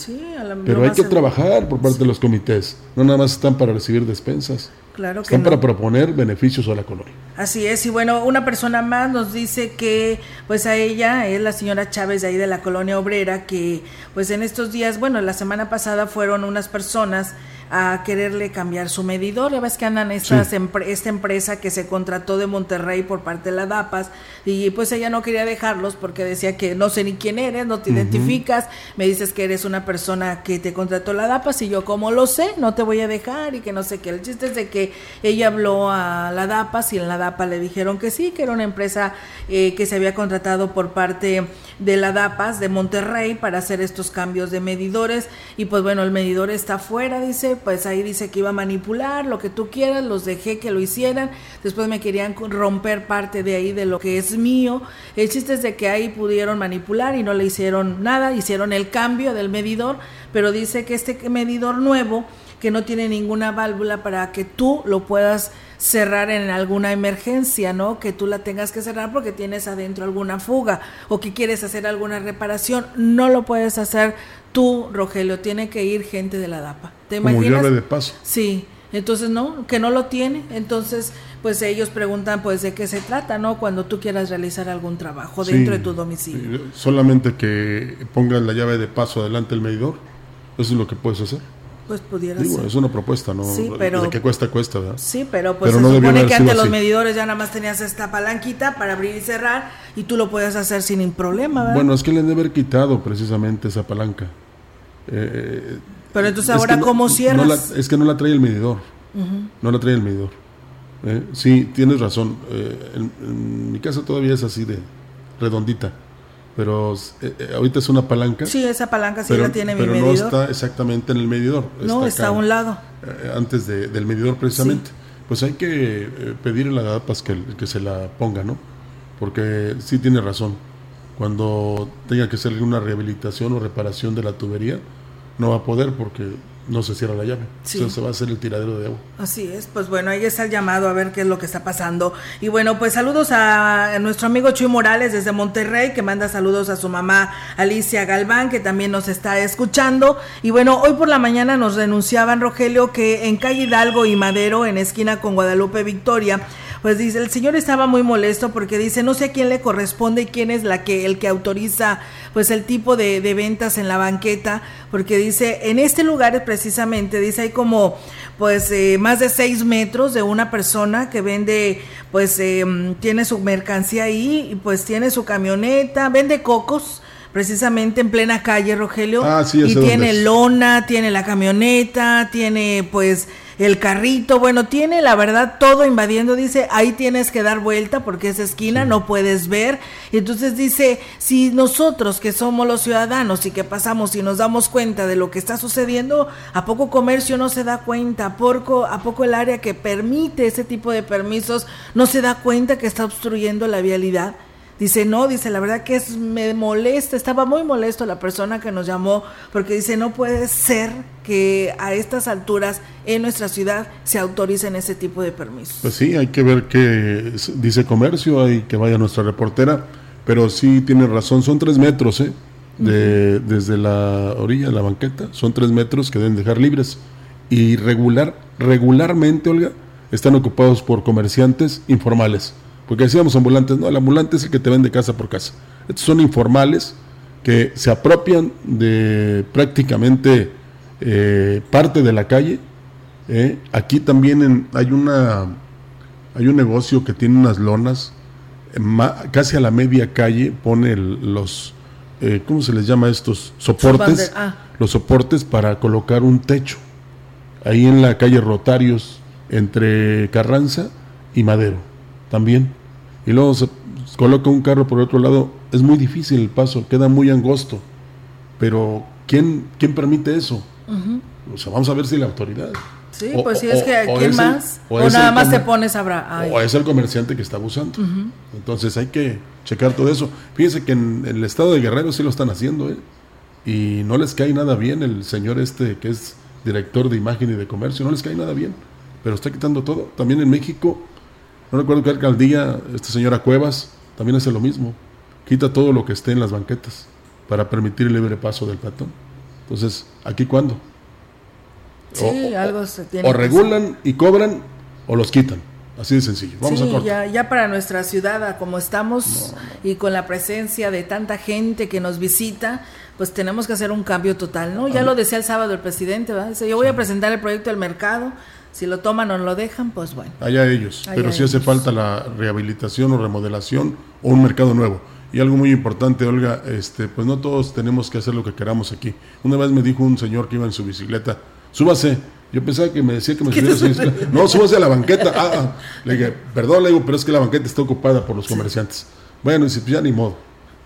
Pero hay que trabajar por parte de los comités, no nada más están para recibir despensas. Claro Están para proponer beneficios a la colonia. Así es, y bueno, una persona más nos dice que pues a ella es la señora Chávez de ahí de la colonia obrera, que pues en estos días, bueno, la semana pasada fueron unas personas a quererle cambiar su medidor. Ya ves que andan estas esta empresa que se contrató de Monterrey por parte de la DAPAS y pues ella no quería dejarlos porque decía que no sé ni quién eres, no te identificas, me dices que eres una persona que te contrató la DAPAS y yo como lo sé, no te voy a dejar y que no sé qué. El chiste es de que ella habló a la DAPAS y en la DAPA le dijeron que sí, que era una empresa eh, que se había contratado por parte de la DAPAS de Monterrey para hacer estos cambios de medidores. Y pues bueno, el medidor está fuera, dice, pues ahí dice que iba a manipular, lo que tú quieras, los dejé que lo hicieran, después me querían romper parte de ahí de lo que es mío, el chiste es de que ahí pudieron manipular y no le hicieron nada, hicieron el cambio del medidor, pero dice que este medidor nuevo, que no tiene ninguna válvula para que tú lo puedas cerrar en alguna emergencia, ¿no? Que tú la tengas que cerrar porque tienes adentro alguna fuga o que quieres hacer alguna reparación, no lo puedes hacer tú, Rogelio, tiene que ir gente de la DAPA. ¿Te Como llave de paso. Sí, entonces no, que no lo tiene, entonces pues ellos preguntan pues de qué se trata, ¿no? Cuando tú quieras realizar algún trabajo dentro de tu domicilio. Solamente que pongas la llave de paso adelante del medidor, eso es lo que puedes hacer. Pues pudiera ser. Es una propuesta, ¿no? Sí, pero. De que cuesta, cuesta, ¿verdad? Sí, pero pues se supone que antes los medidores ya nada más tenías esta palanquita para abrir y cerrar y tú lo puedes hacer sin problema, ¿verdad? Bueno, es que le han de haber quitado precisamente esa palanca. Eh, pero entonces ahora, ¿cómo cierras? es que no la trae el medidor. No la trae el medidor. Eh, sí, tienes razón. Eh, en, mi casa todavía es así de redondita. Pero ahorita es una palanca. Sí, esa palanca sí la tiene mi medidor. Pero no está exactamente en el medidor. No, está, a un lado. antes del medidor precisamente. Pues hay que pedirle a la DAPAS que, que se la ponga, ¿no? Porque sí tiene razón. Cuando tenga que hacer una rehabilitación o reparación de la tubería, no va a poder porque no se cierra la llave. Entonces se va a hacer el tiradero de agua. Así es, pues bueno, ahí está el llamado a ver qué es lo que está pasando. Y bueno, pues saludos a, nuestro amigo Chuy Morales desde Monterrey, que manda saludos a su mamá Alicia Galván, que también nos está escuchando. Y bueno, hoy por la mañana nos denunciaban, Rogelio, que en calle Hidalgo y Madero, en esquina con Guadalupe Victoria, pues dice, el señor estaba muy molesto porque dice, no sé a quién le corresponde y quién es la que, el que autoriza pues el tipo de, de ventas en la banqueta, porque dice, en este lugar precisamente, dice, hay como pues eh, más de seis metros de una persona que vende, pues eh, tiene su mercancía ahí y pues tiene su camioneta, vende cocos precisamente en plena calle Rogelio ah, y tiene lona, tiene la camioneta, tiene pues el carrito, bueno, tiene la verdad todo invadiendo, dice, ahí tienes que dar vuelta porque esa esquina no puedes ver. Y entonces dice, si nosotros que somos los ciudadanos y que pasamos y nos damos cuenta de lo que está sucediendo, ¿a poco comercio no se da cuenta? ¿A poco, a poco el área que permite ese tipo de permisos no se da cuenta que está obstruyendo la vialidad? Dice, no, dice, la verdad que es, me molesta, estaba muy molesto la persona que nos llamó, porque dice, no puede ser que a estas alturas en nuestra ciudad se autoricen ese tipo de permisos. Pues sí, hay que ver qué dice comercio, hay que vaya nuestra reportera, pero sí tiene razón, son tres metros, ¿eh? De, Desde la orilla la banqueta, son tres metros que deben dejar libres. Y regular, regularmente, Olga, están ocupados por comerciantes informales porque decíamos ambulantes, no, el ambulante es el que te vende casa por casa. Estos son informales que se apropian de prácticamente eh, parte de la calle. ¿eh? Aquí también hay, una, hay un negocio que tiene unas lonas, casi a la media calle pone los, eh, ¿cómo se les llama estos? Soportes. Ah. Los soportes para colocar un techo. Ahí en la calle Rotarios, entre Carranza y Madero, también y luego se coloca un carro por otro lado, es muy difícil el paso, queda muy angosto. Pero ¿quién, quién permite eso? O sea, vamos a ver si la autoridad. Sí, pues si es que ¿quién más? O, nada más te pones a... O es el comerciante que está abusando. Entonces hay que checar todo eso. Fíjense que en, el estado de Guerrero sí lo están haciendo, ¿eh? Y no les cae nada bien el señor este que es director de imagen y de comercio, no les cae nada bien. Pero está quitando todo. También en México no recuerdo qué alcaldía, esta señora Cuevas, también hace lo mismo. Quita todo lo que esté en las banquetas para permitir el libre paso del peatón. Entonces, ¿aquí cuándo? Sí, o, algo se tiene. O regulan y cobran o los quitan. Así de sencillo. Vamos sí, a corte. Ya, ya para nuestra ciudad, como estamos y con la presencia de tanta gente que nos visita, pues tenemos que hacer un cambio total, ¿no? Ya lo decía el sábado el presidente, ¿verdad? Dice, yo voy a presentar el proyecto del mercado, si lo toman o lo dejan, pues bueno. Allá ellos. Allá Pero sí hace falta la rehabilitación o remodelación o un mercado nuevo. Y algo muy importante, Olga, este, pues no todos tenemos que hacer lo que queramos aquí. Una vez me dijo un señor que iba en su bicicleta, súbase. Yo pensaba que me decía que me subiera a su bicicleta. No, súbase a la banqueta. Ah, ah. Le dije, perdón, le digo, pero es que la banqueta está ocupada por los comerciantes. Bueno, dice, pues ya ni modo.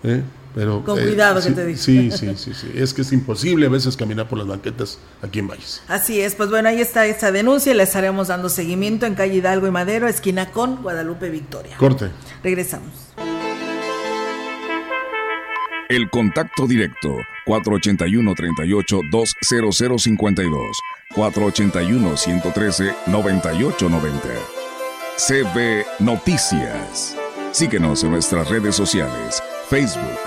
¿eh? Pero, Con eh, cuidado, que sí, te digo. Sí, sí, sí, sí. Es que es imposible a veces caminar por las banquetas aquí en Valles. Así es, pues bueno, ahí está esta denuncia y le estaremos dando seguimiento en calle Hidalgo y Madero, esquina con Guadalupe Victoria. Corte. Regresamos. El contacto directo 481-38-20052, 481-113-9890. CB Noticias. Síguenos en nuestras redes sociales, Facebook,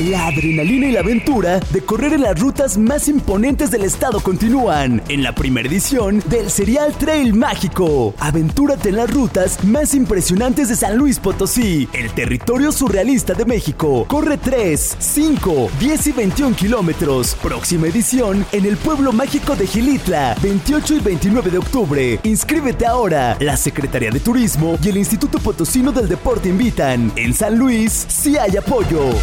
La adrenalina y la aventura de correr en las rutas más imponentes del estado continúan en la primera edición del Serial Trail Mágico. Aventúrate en las rutas más impresionantes de San Luis Potosí, el territorio surrealista de México. Corre 3, 5, 10 y 21 kilómetros. Próxima edición en el pueblo mágico de Gilitla, 28 y 29 de octubre. Inscríbete ahora. La Secretaría de Turismo y el Instituto Potosino del Deporte invitan. En San Luis, sí hay apoyo.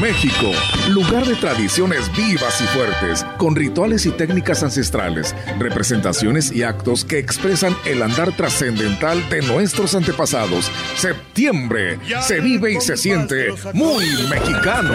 México, lugar de tradiciones vivas y fuertes, con rituales y técnicas ancestrales, representaciones y actos que expresan el andar trascendental de nuestros antepasados. Septiembre se vive y se siente muy mexicano.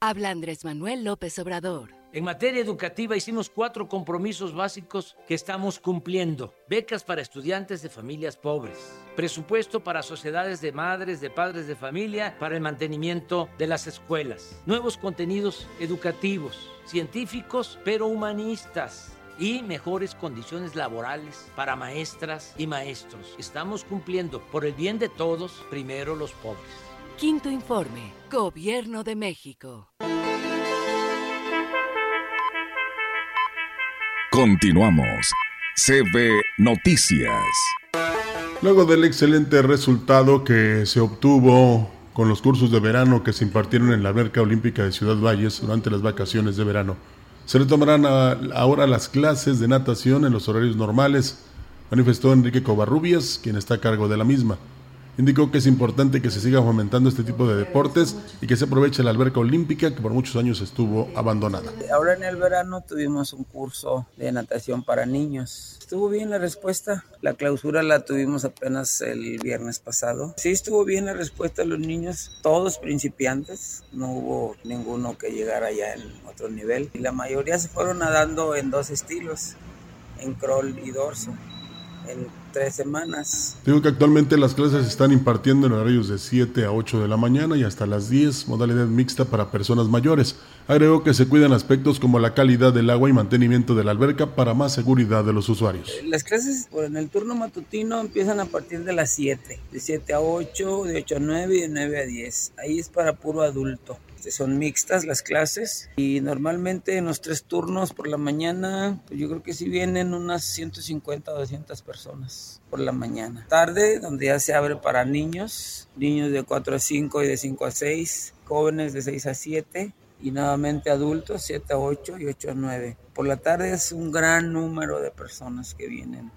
Habla Andrés Manuel López Obrador. En materia educativa hicimos cuatro compromisos básicos que estamos cumpliendo. Becas para estudiantes de familias pobres. Presupuesto para sociedades de madres, de padres de familia, para el mantenimiento de las escuelas. Nuevos contenidos educativos, científicos, pero humanistas. Y mejores condiciones laborales para maestras y maestros. Estamos cumpliendo por el bien de todos, primero los pobres. Quinto informe. Gobierno de México. Continuamos. CB Noticias. Luego del excelente resultado que se obtuvo con los cursos de verano que se impartieron en la Alberca Olímpica de Ciudad Valles durante las vacaciones de verano, se retomarán a- ahora las clases de natación en los horarios normales, manifestó Enrique Covarrubias, quien está a cargo de la misma. Indicó que es importante que se siga fomentando este tipo de deportes y que se aproveche la alberca olímpica que por muchos años estuvo abandonada. Ahora en el verano tuvimos un curso de natación para niños. Estuvo bien la respuesta. La clausura la tuvimos apenas el viernes pasado. Sí estuvo bien la respuesta de los niños, todos principiantes. No hubo ninguno que llegara ya en otro nivel. Y la mayoría se fueron nadando en dos estilos, en crawl y dorso. En tres semanas. Digo que actualmente las clases se están impartiendo en horarios de 7 a 8 de la mañana y hasta las 10, modalidad mixta para personas mayores. Agregó que se cuidan aspectos como la calidad del agua y mantenimiento de la alberca para más seguridad de los usuarios. Las clases en el turno matutino empiezan a partir de las 7, de 7 a 8, de 8 a 9 y de 9 a 10. Ahí es para puro adulto. Son mixtas las clases y normalmente en los tres turnos por la mañana, pues yo creo que sí vienen unas 150 o 200 personas por la mañana. Tarde, donde ya se abre para niños, niños de 4 a 5 y de 5 a 6, jóvenes de 6 a 7 y nuevamente adultos 7 a 8 y 8 a 9. Por la tarde es un gran número de personas que vienen.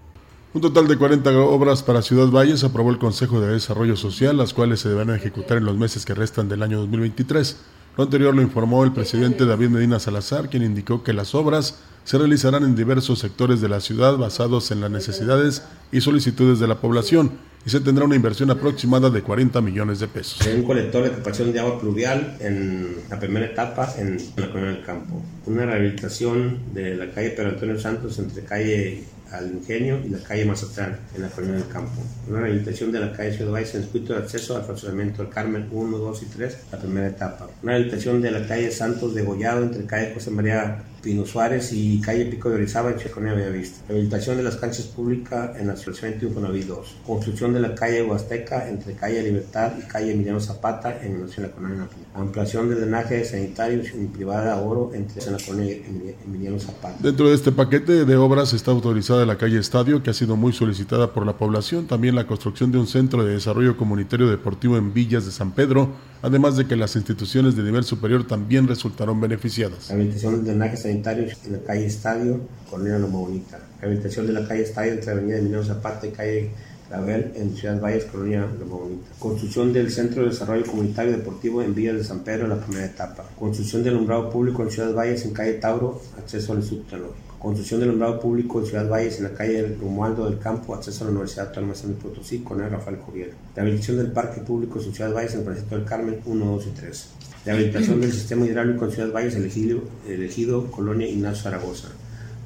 Un total de 40 obras para Ciudad Valles aprobó el Consejo de Desarrollo Social, las cuales se deberán ejecutar en los meses que restan del año 2023. Lo anterior lo informó el presidente David Medina Salazar, quien indicó que las obras se realizarán en diversos sectores de la ciudad basados en las necesidades y solicitudes de la población y se tendrá una inversión aproximada de 40 millones de pesos. Un colector de captación de agua pluvial en la primera etapa en la colonia del campo. Una rehabilitación de la calle Pedro Antonio Santos entre calle al Ingenio y la calle Mazatlán, en la colonia del campo. Una rehabilitación de la calle Ciudad Valles en circuito de acceso al funcionamiento del Carmen 1, 2 y 3, la primera etapa. Una rehabilitación de la calle Santos de Gollado entre calle José María Pino Suárez y calle Pico de Orizaba en Chaconía Bellavista. Rehabilitación de las canchas públicas en la estacionamiento Infonaví 2. Construcción de la calle Huasteca entre calle Libertad y calle Emiliano Zapata en la colonia Napi. Ampliación de drenaje sanitario y privada Oro entre la colonia Emiliano Zapata. Dentro de este paquete de obras está autorizada la calle Estadio, que ha sido muy solicitada por la población. También la construcción de un centro de desarrollo comunitario deportivo en Villas de San Pedro, además de que las instituciones de nivel superior también resultaron beneficiadas. Rehabilitación del drenaje en la calle Estadio, Colonia Loma Bonita. Rehabilitación de la calle Estadio entre Avenida Emiliano Zapata y calle Clavel en Ciudad Valles, Colonia Loma Bonita. Construcción del Centro de Desarrollo Comunitario Deportivo en Villas de San Pedro en la primera etapa. Construcción del alumbrado público en Ciudad Valles en calle Tauro, acceso al Instituto Construcción del alumbrado público en Ciudad Valles en la calle Romualdo del Campo, acceso a la Universidad Autónoma de San Potosí, con el Rafael Curiel. Rehabilitación del Parque Público en Ciudad Valles en el Presidente del Carmen 1, 2 y 3. Rehabilitación del sistema hidráulico en Ciudad Valles, elegido, elegido Colonia Ignacio Zaragoza.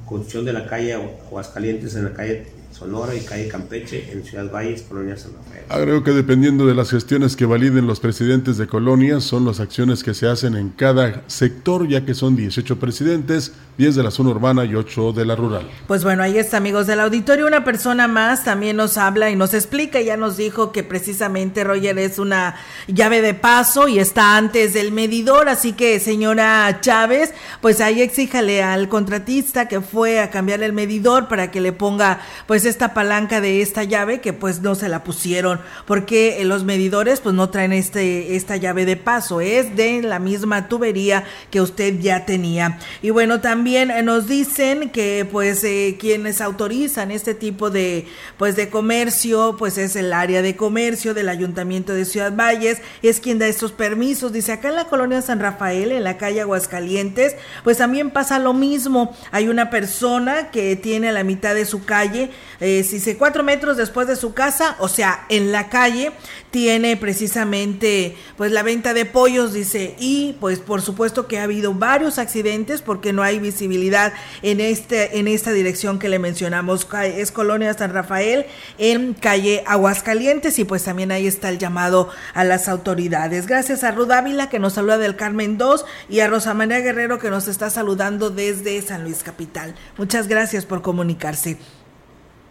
Construcción de la calle Aguascalientes en la calle Sonora y calle Campeche en Ciudad Valles, Colonia San Rafael. Agrego que dependiendo de las gestiones que validen los presidentes de colonias, son las acciones que se hacen en cada sector, ya que son 18 presidentes, 10 de la zona urbana y 8 de la rural. Pues bueno, ahí está, amigos del auditorio. Una persona más también nos habla y nos explica, ya nos dijo que precisamente Roger es una llave de paso y está antes del medidor, así que señora Chávez, pues ahí exíjale al contratista que fue a cambiar el medidor para que le ponga pues esta palanca de esta llave que pues no se la pusieron porque los medidores pues no traen este esta llave de paso, es de la misma tubería que usted ya tenía. Y bueno, también nos dicen que pues eh, quienes autorizan este tipo de pues de comercio, pues es el área de comercio del Ayuntamiento de Ciudad Valles, es quien da estos permisos. Dice, acá en la colonia San Rafael, en la calle Aguascalientes, pues también pasa lo mismo. Hay una persona que tiene a la mitad de su calle eh, si cuatro metros después de su casa, o sea, en la calle, tiene precisamente pues la venta de pollos, dice, y pues por supuesto que ha habido varios accidentes porque no hay visibilidad en este en esta dirección que le mencionamos, es Colonia San Rafael en calle Aguascalientes y pues también ahí está el llamado a las autoridades. Gracias a Ruth Ávila que nos saluda del Carmen 2 y a Rosa María Guerrero que nos está saludando desde San Luis Capital. Muchas gracias por comunicarse.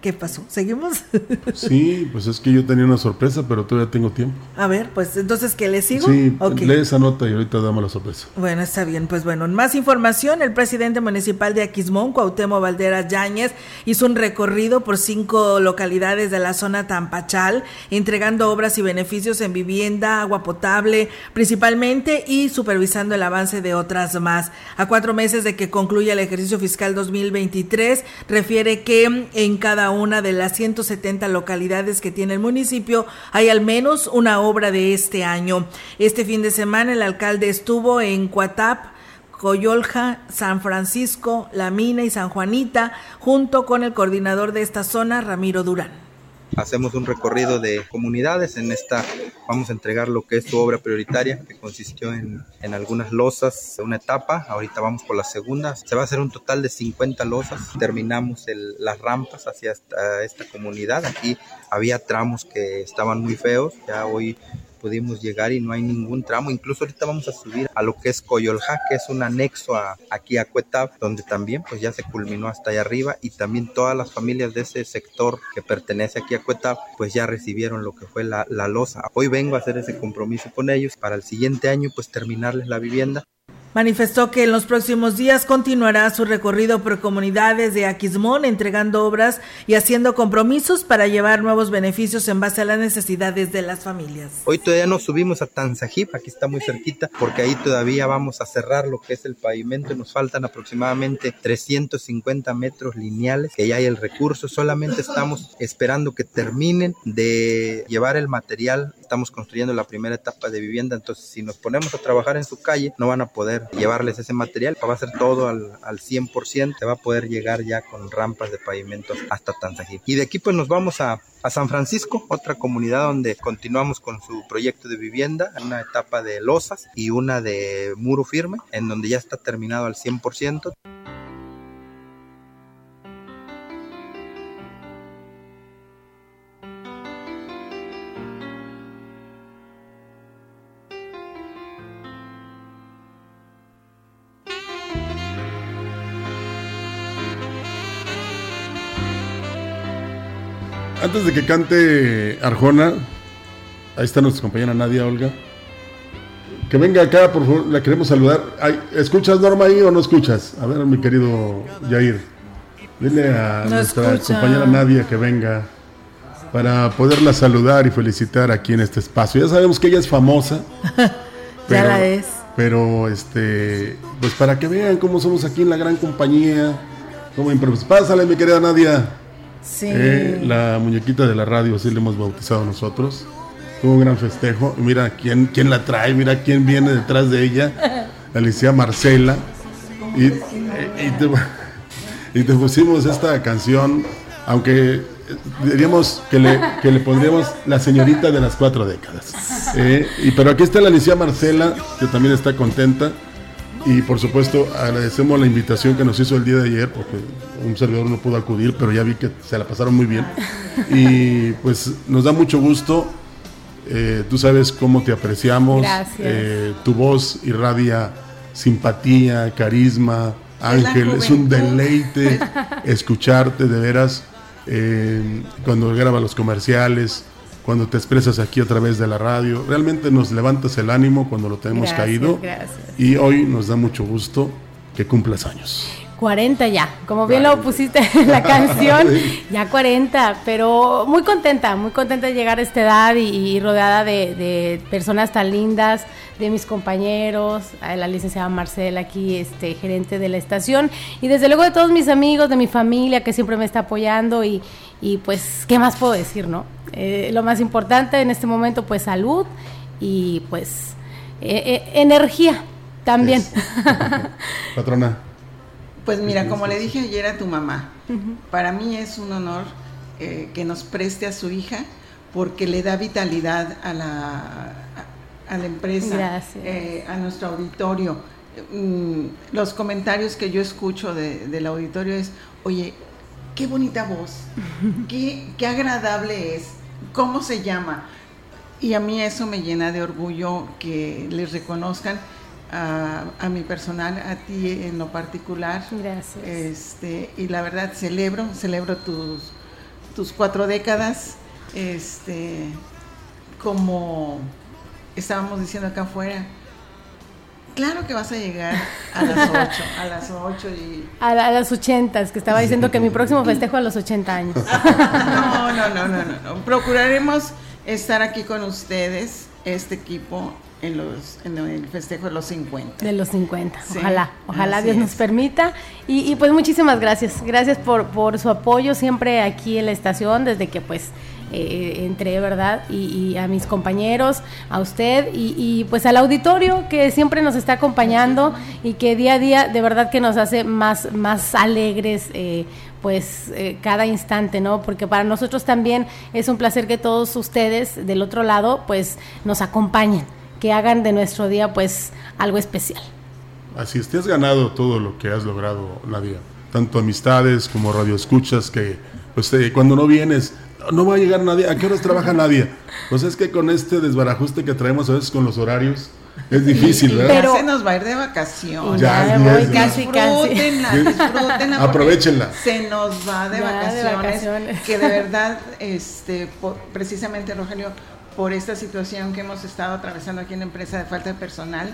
¿Qué pasó? ¿Seguimos? Sí, pues es que yo tenía una sorpresa, pero todavía tengo tiempo. A ver, pues entonces, ¿qué le sigo? Sí, lee esa nota y ahorita damos la sorpresa. Bueno, está bien. Pues bueno, más información, el presidente municipal de Aquismón, Cuauhtémoc Valderas Yáñez, hizo un recorrido por cinco localidades de la zona Tampachal, entregando obras y beneficios en vivienda, agua potable, principalmente, y supervisando el avance de otras más. A cuatro meses de que concluya el ejercicio fiscal 2023, refiere que en cada una de las 170 localidades que tiene el municipio hay al menos una obra de este año. Este fin de semana el alcalde estuvo en Cuatap, Coyolja, San Francisco, La Mina y San Juanita, junto con el coordinador de esta zona, Ramiro Durán. Hacemos un recorrido de comunidades. En esta vamos a entregar lo que es su obra prioritaria, que consistió en, en algunas losas, una etapa. Ahorita vamos por la segunda. Se va a hacer un total de 50 losas. Terminamos las rampas hacia esta, esta comunidad. Aquí había tramos que estaban muy feos. Ya hoy pudimos llegar y no hay ningún tramo. Incluso ahorita vamos a subir a lo que es Coyolja, que es un anexo a, aquí a Cuetab, donde también pues ya se culminó hasta allá arriba y también todas las familias de ese sector que pertenece aquí a Cuetab pues ya recibieron lo que fue la, la losa. Hoy vengo a hacer ese compromiso con ellos para el siguiente año pues terminarles la vivienda. Manifestó que en los próximos días continuará su recorrido por comunidades de Aquismón, entregando obras y haciendo compromisos para llevar nuevos beneficios en base a las necesidades de las familias. Hoy todavía no subimos a Tanzajip, aquí está muy cerquita, porque ahí todavía vamos a cerrar lo que es el pavimento. Nos faltan aproximadamente 350 metros lineales, que ya hay el recurso. Solamente estamos esperando que terminen de llevar el material. Estamos construyendo la primera etapa de vivienda, entonces si nos ponemos a trabajar en su calle, no van a poder llevarles ese material, va a ser todo al, al 100%, se va a poder llegar ya con rampas de pavimentos hasta Tanzajil. Y de aquí pues nos vamos a, a San Francisco, otra comunidad donde continuamos con su proyecto de vivienda, una etapa de losas y una de muro firme, en donde ya está terminado al 100%. Antes de que cante Arjona, ahí está nuestra compañera Nadia Olga. Que venga acá, por favor, la queremos saludar. Ay, ¿Escuchas Norma ahí o no escuchas? A ver, mi querido Jair. Dile a No nuestra escucha. compañera Nadia que venga para poderla saludar y felicitar aquí en este espacio. Ya sabemos que ella es famosa. Ya la es. Pero, este, pues para que vean cómo somos aquí en la gran compañía, cómo improvisamos. Pásale, mi querida Nadia. Sí. Eh, la muñequita de la radio, así le hemos bautizado nosotros. Tuvo un gran festejo. Mira quién, quién la trae, mira quién viene detrás de ella. La Alicia Marcela. Y, y te, y te pusimos esta canción, aunque eh, diríamos que le, que le pondríamos la señorita de las cuatro décadas. Eh, y, pero aquí está la Alicia Marcela, que también está contenta. Y por supuesto agradecemos la invitación que nos hizo el día de ayer, porque un servidor no pudo acudir, pero ya vi que se la pasaron muy bien. Y pues nos da mucho gusto. eh, tú sabes cómo te apreciamos. Gracias. eh, tu voz irradia simpatía, carisma, ángel. Es un deleite escucharte de veras eh, cuando grabas los comerciales, cuando te expresas aquí a través de la radio. Realmente nos levantas el ánimo cuando lo tenemos Gracias, caído. gracias. Y hoy nos da mucho gusto que cumplas años. 40 ya, como bien lo pusiste en la canción, ya 40, pero muy contenta, muy contenta de llegar a esta edad y, y rodeada de, de personas tan lindas, de mis compañeros, a la licenciada Marcela aquí, este, gerente de la estación, y desde luego de todos mis amigos, de mi familia que siempre me está apoyando y, y pues, ¿qué más puedo decir, no? Eh, lo más importante en este momento, pues salud y pues eh, eh, energía también. Patrona. Pues mira, como le dije ayer a tu mamá, para mí es un honor eh, que nos preste a su hija porque le da vitalidad a la, a, la empresa, eh, a nuestro auditorio. Mm, los comentarios que yo escucho de- del auditorio es, oye, qué bonita voz, qué, qué agradable es, cómo se llama. Y a mí eso me llena de orgullo que les reconozcan a, a mi personal, a ti en lo particular. Gracias. Este, y la verdad celebro, celebro tus, tus cuatro décadas. Este, como estábamos diciendo acá afuera, claro que vas a llegar a las ocho, a las ocho y A, la- a las 80, que estaba diciendo que mi próximo festejo a los 80 años. No, no, no, no, no, no. Procuraremos estar aquí con ustedes, este equipo, en los en el festejo de los 50. De los 50, Sí, ojalá, ojalá Dios nos permita. Y, y, pues muchísimas gracias, gracias por, por su apoyo siempre aquí en la estación, desde que pues eh, entré, ¿verdad? Y, a mis compañeros, a usted y, pues al auditorio que siempre nos está acompañando y que día a día de verdad que nos hace más, más alegres. Eh, pues eh, cada instante, ¿no? Porque para nosotros también es un placer que todos ustedes del otro lado pues nos acompañen, que hagan de nuestro día pues algo especial. Así es, te has ganado todo lo que has logrado, Nadia. Tanto amistades como radioescuchas que pues cuando no vienes no va a llegar nadie. ¿A qué horas trabaja nadie? Pues es que con este desbarajuste que traemos a veces con los horarios, es difícil, ¿verdad? Pero se nos va a ir de vacaciones. Ya, voy casi, disfrútenla, Aprovechenla. Se nos va de, vacaciones, Que de verdad, este, precisamente Rogelio, por esta situación que hemos estado atravesando aquí en la empresa de falta de personal,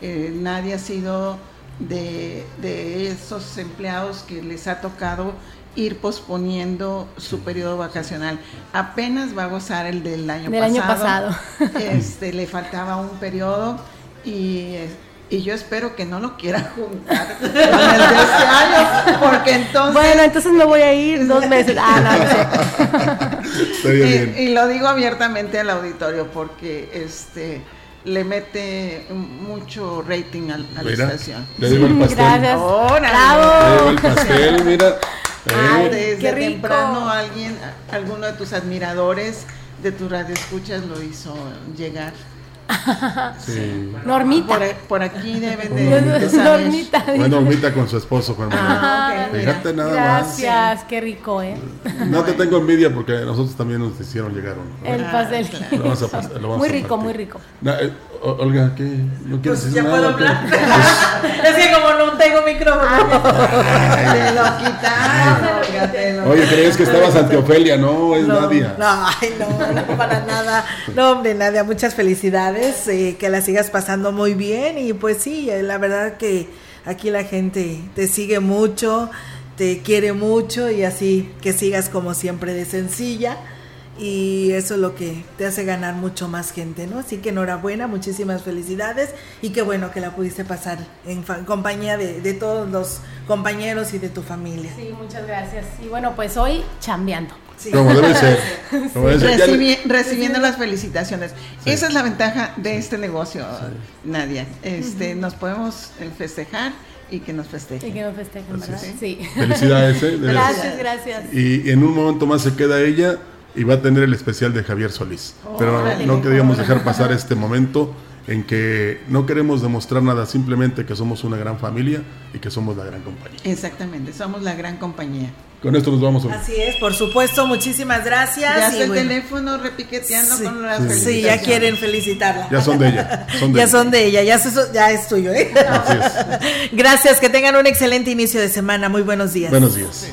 eh, nadie ha sido de, de esos empleados que les ha tocado ir posponiendo su periodo vacacional. Apenas va a gozar el del año del pasado. Año pasado. Este, le faltaba un periodo y, y yo espero que no lo quiera juntar con el de este año, porque entonces... Bueno, entonces me voy a ir dos meses. Ah, no, y, y, lo digo abiertamente al auditorio porque este le mete mucho rating a, la estación. Le digo el pastel. Gracias. Le digo el pastel, mira. Ah, desde temprano alguien, alguno de tus admiradores de tu radio escuchas lo hizo llegar. Sí. Normita. Por, aquí deben de, de Normita. Bueno, Normita con su esposo, Juan ah, Fíjate nada Gracias, más. Gracias, qué rico, ¿eh? No te tengo envidia porque nosotros también nos hicieron llegar El pastel. Lo vamos a, pasar, lo vamos muy rico, muy rico. Eh, Olga, ¿qué? ¿No quieres pues decir ya nada? puedo hablar. es que como no tengo micrófono. Te lo quitaron. Oye, crees que estabas ante Ofelia, no, es no, Nadia. No, ay, no, no para nada. No, hombre, Nadia, muchas felicidades, eh, que la sigas pasando muy bien y pues sí, eh, la verdad que aquí la gente te sigue mucho, te quiere mucho y así que sigas como siempre de sencilla y eso es lo que te hace ganar mucho más gente, ¿no? Así que enhorabuena, muchísimas felicidades y qué bueno que la pudiste pasar en compañía de, todos los compañeros y de tu familia. Sí, muchas gracias. Y bueno, pues hoy chambeando. Como debe ser. recibiendo las felicitaciones. Esa es la ventaja de este negocio, Nadia. Este, Nos podemos eh, festejar y que nos festejen. Y que nos festejen, ¿verdad? Sí. Felicidades. ¿eh? Gracias, gracias. Y en un momento más se queda ella y va a tener el especial de Javier Solís. Pero no queríamos dejar pasar este momento en que no queremos demostrar nada, simplemente que somos una gran familia y que somos la gran compañía. Exactamente, somos la gran compañía. Con esto nos vamos. A... Así es, por supuesto, muchísimas gracias. Ya está el teléfono repiqueteando con las sí. sí, ya quieren felicitarla. Ya son de ella. Son de ya ella. son de ella, ya, es, ya es tuyo. ¿eh? Así es. Gracias, que tengan un excelente inicio de semana. Muy buenos días. Buenos días.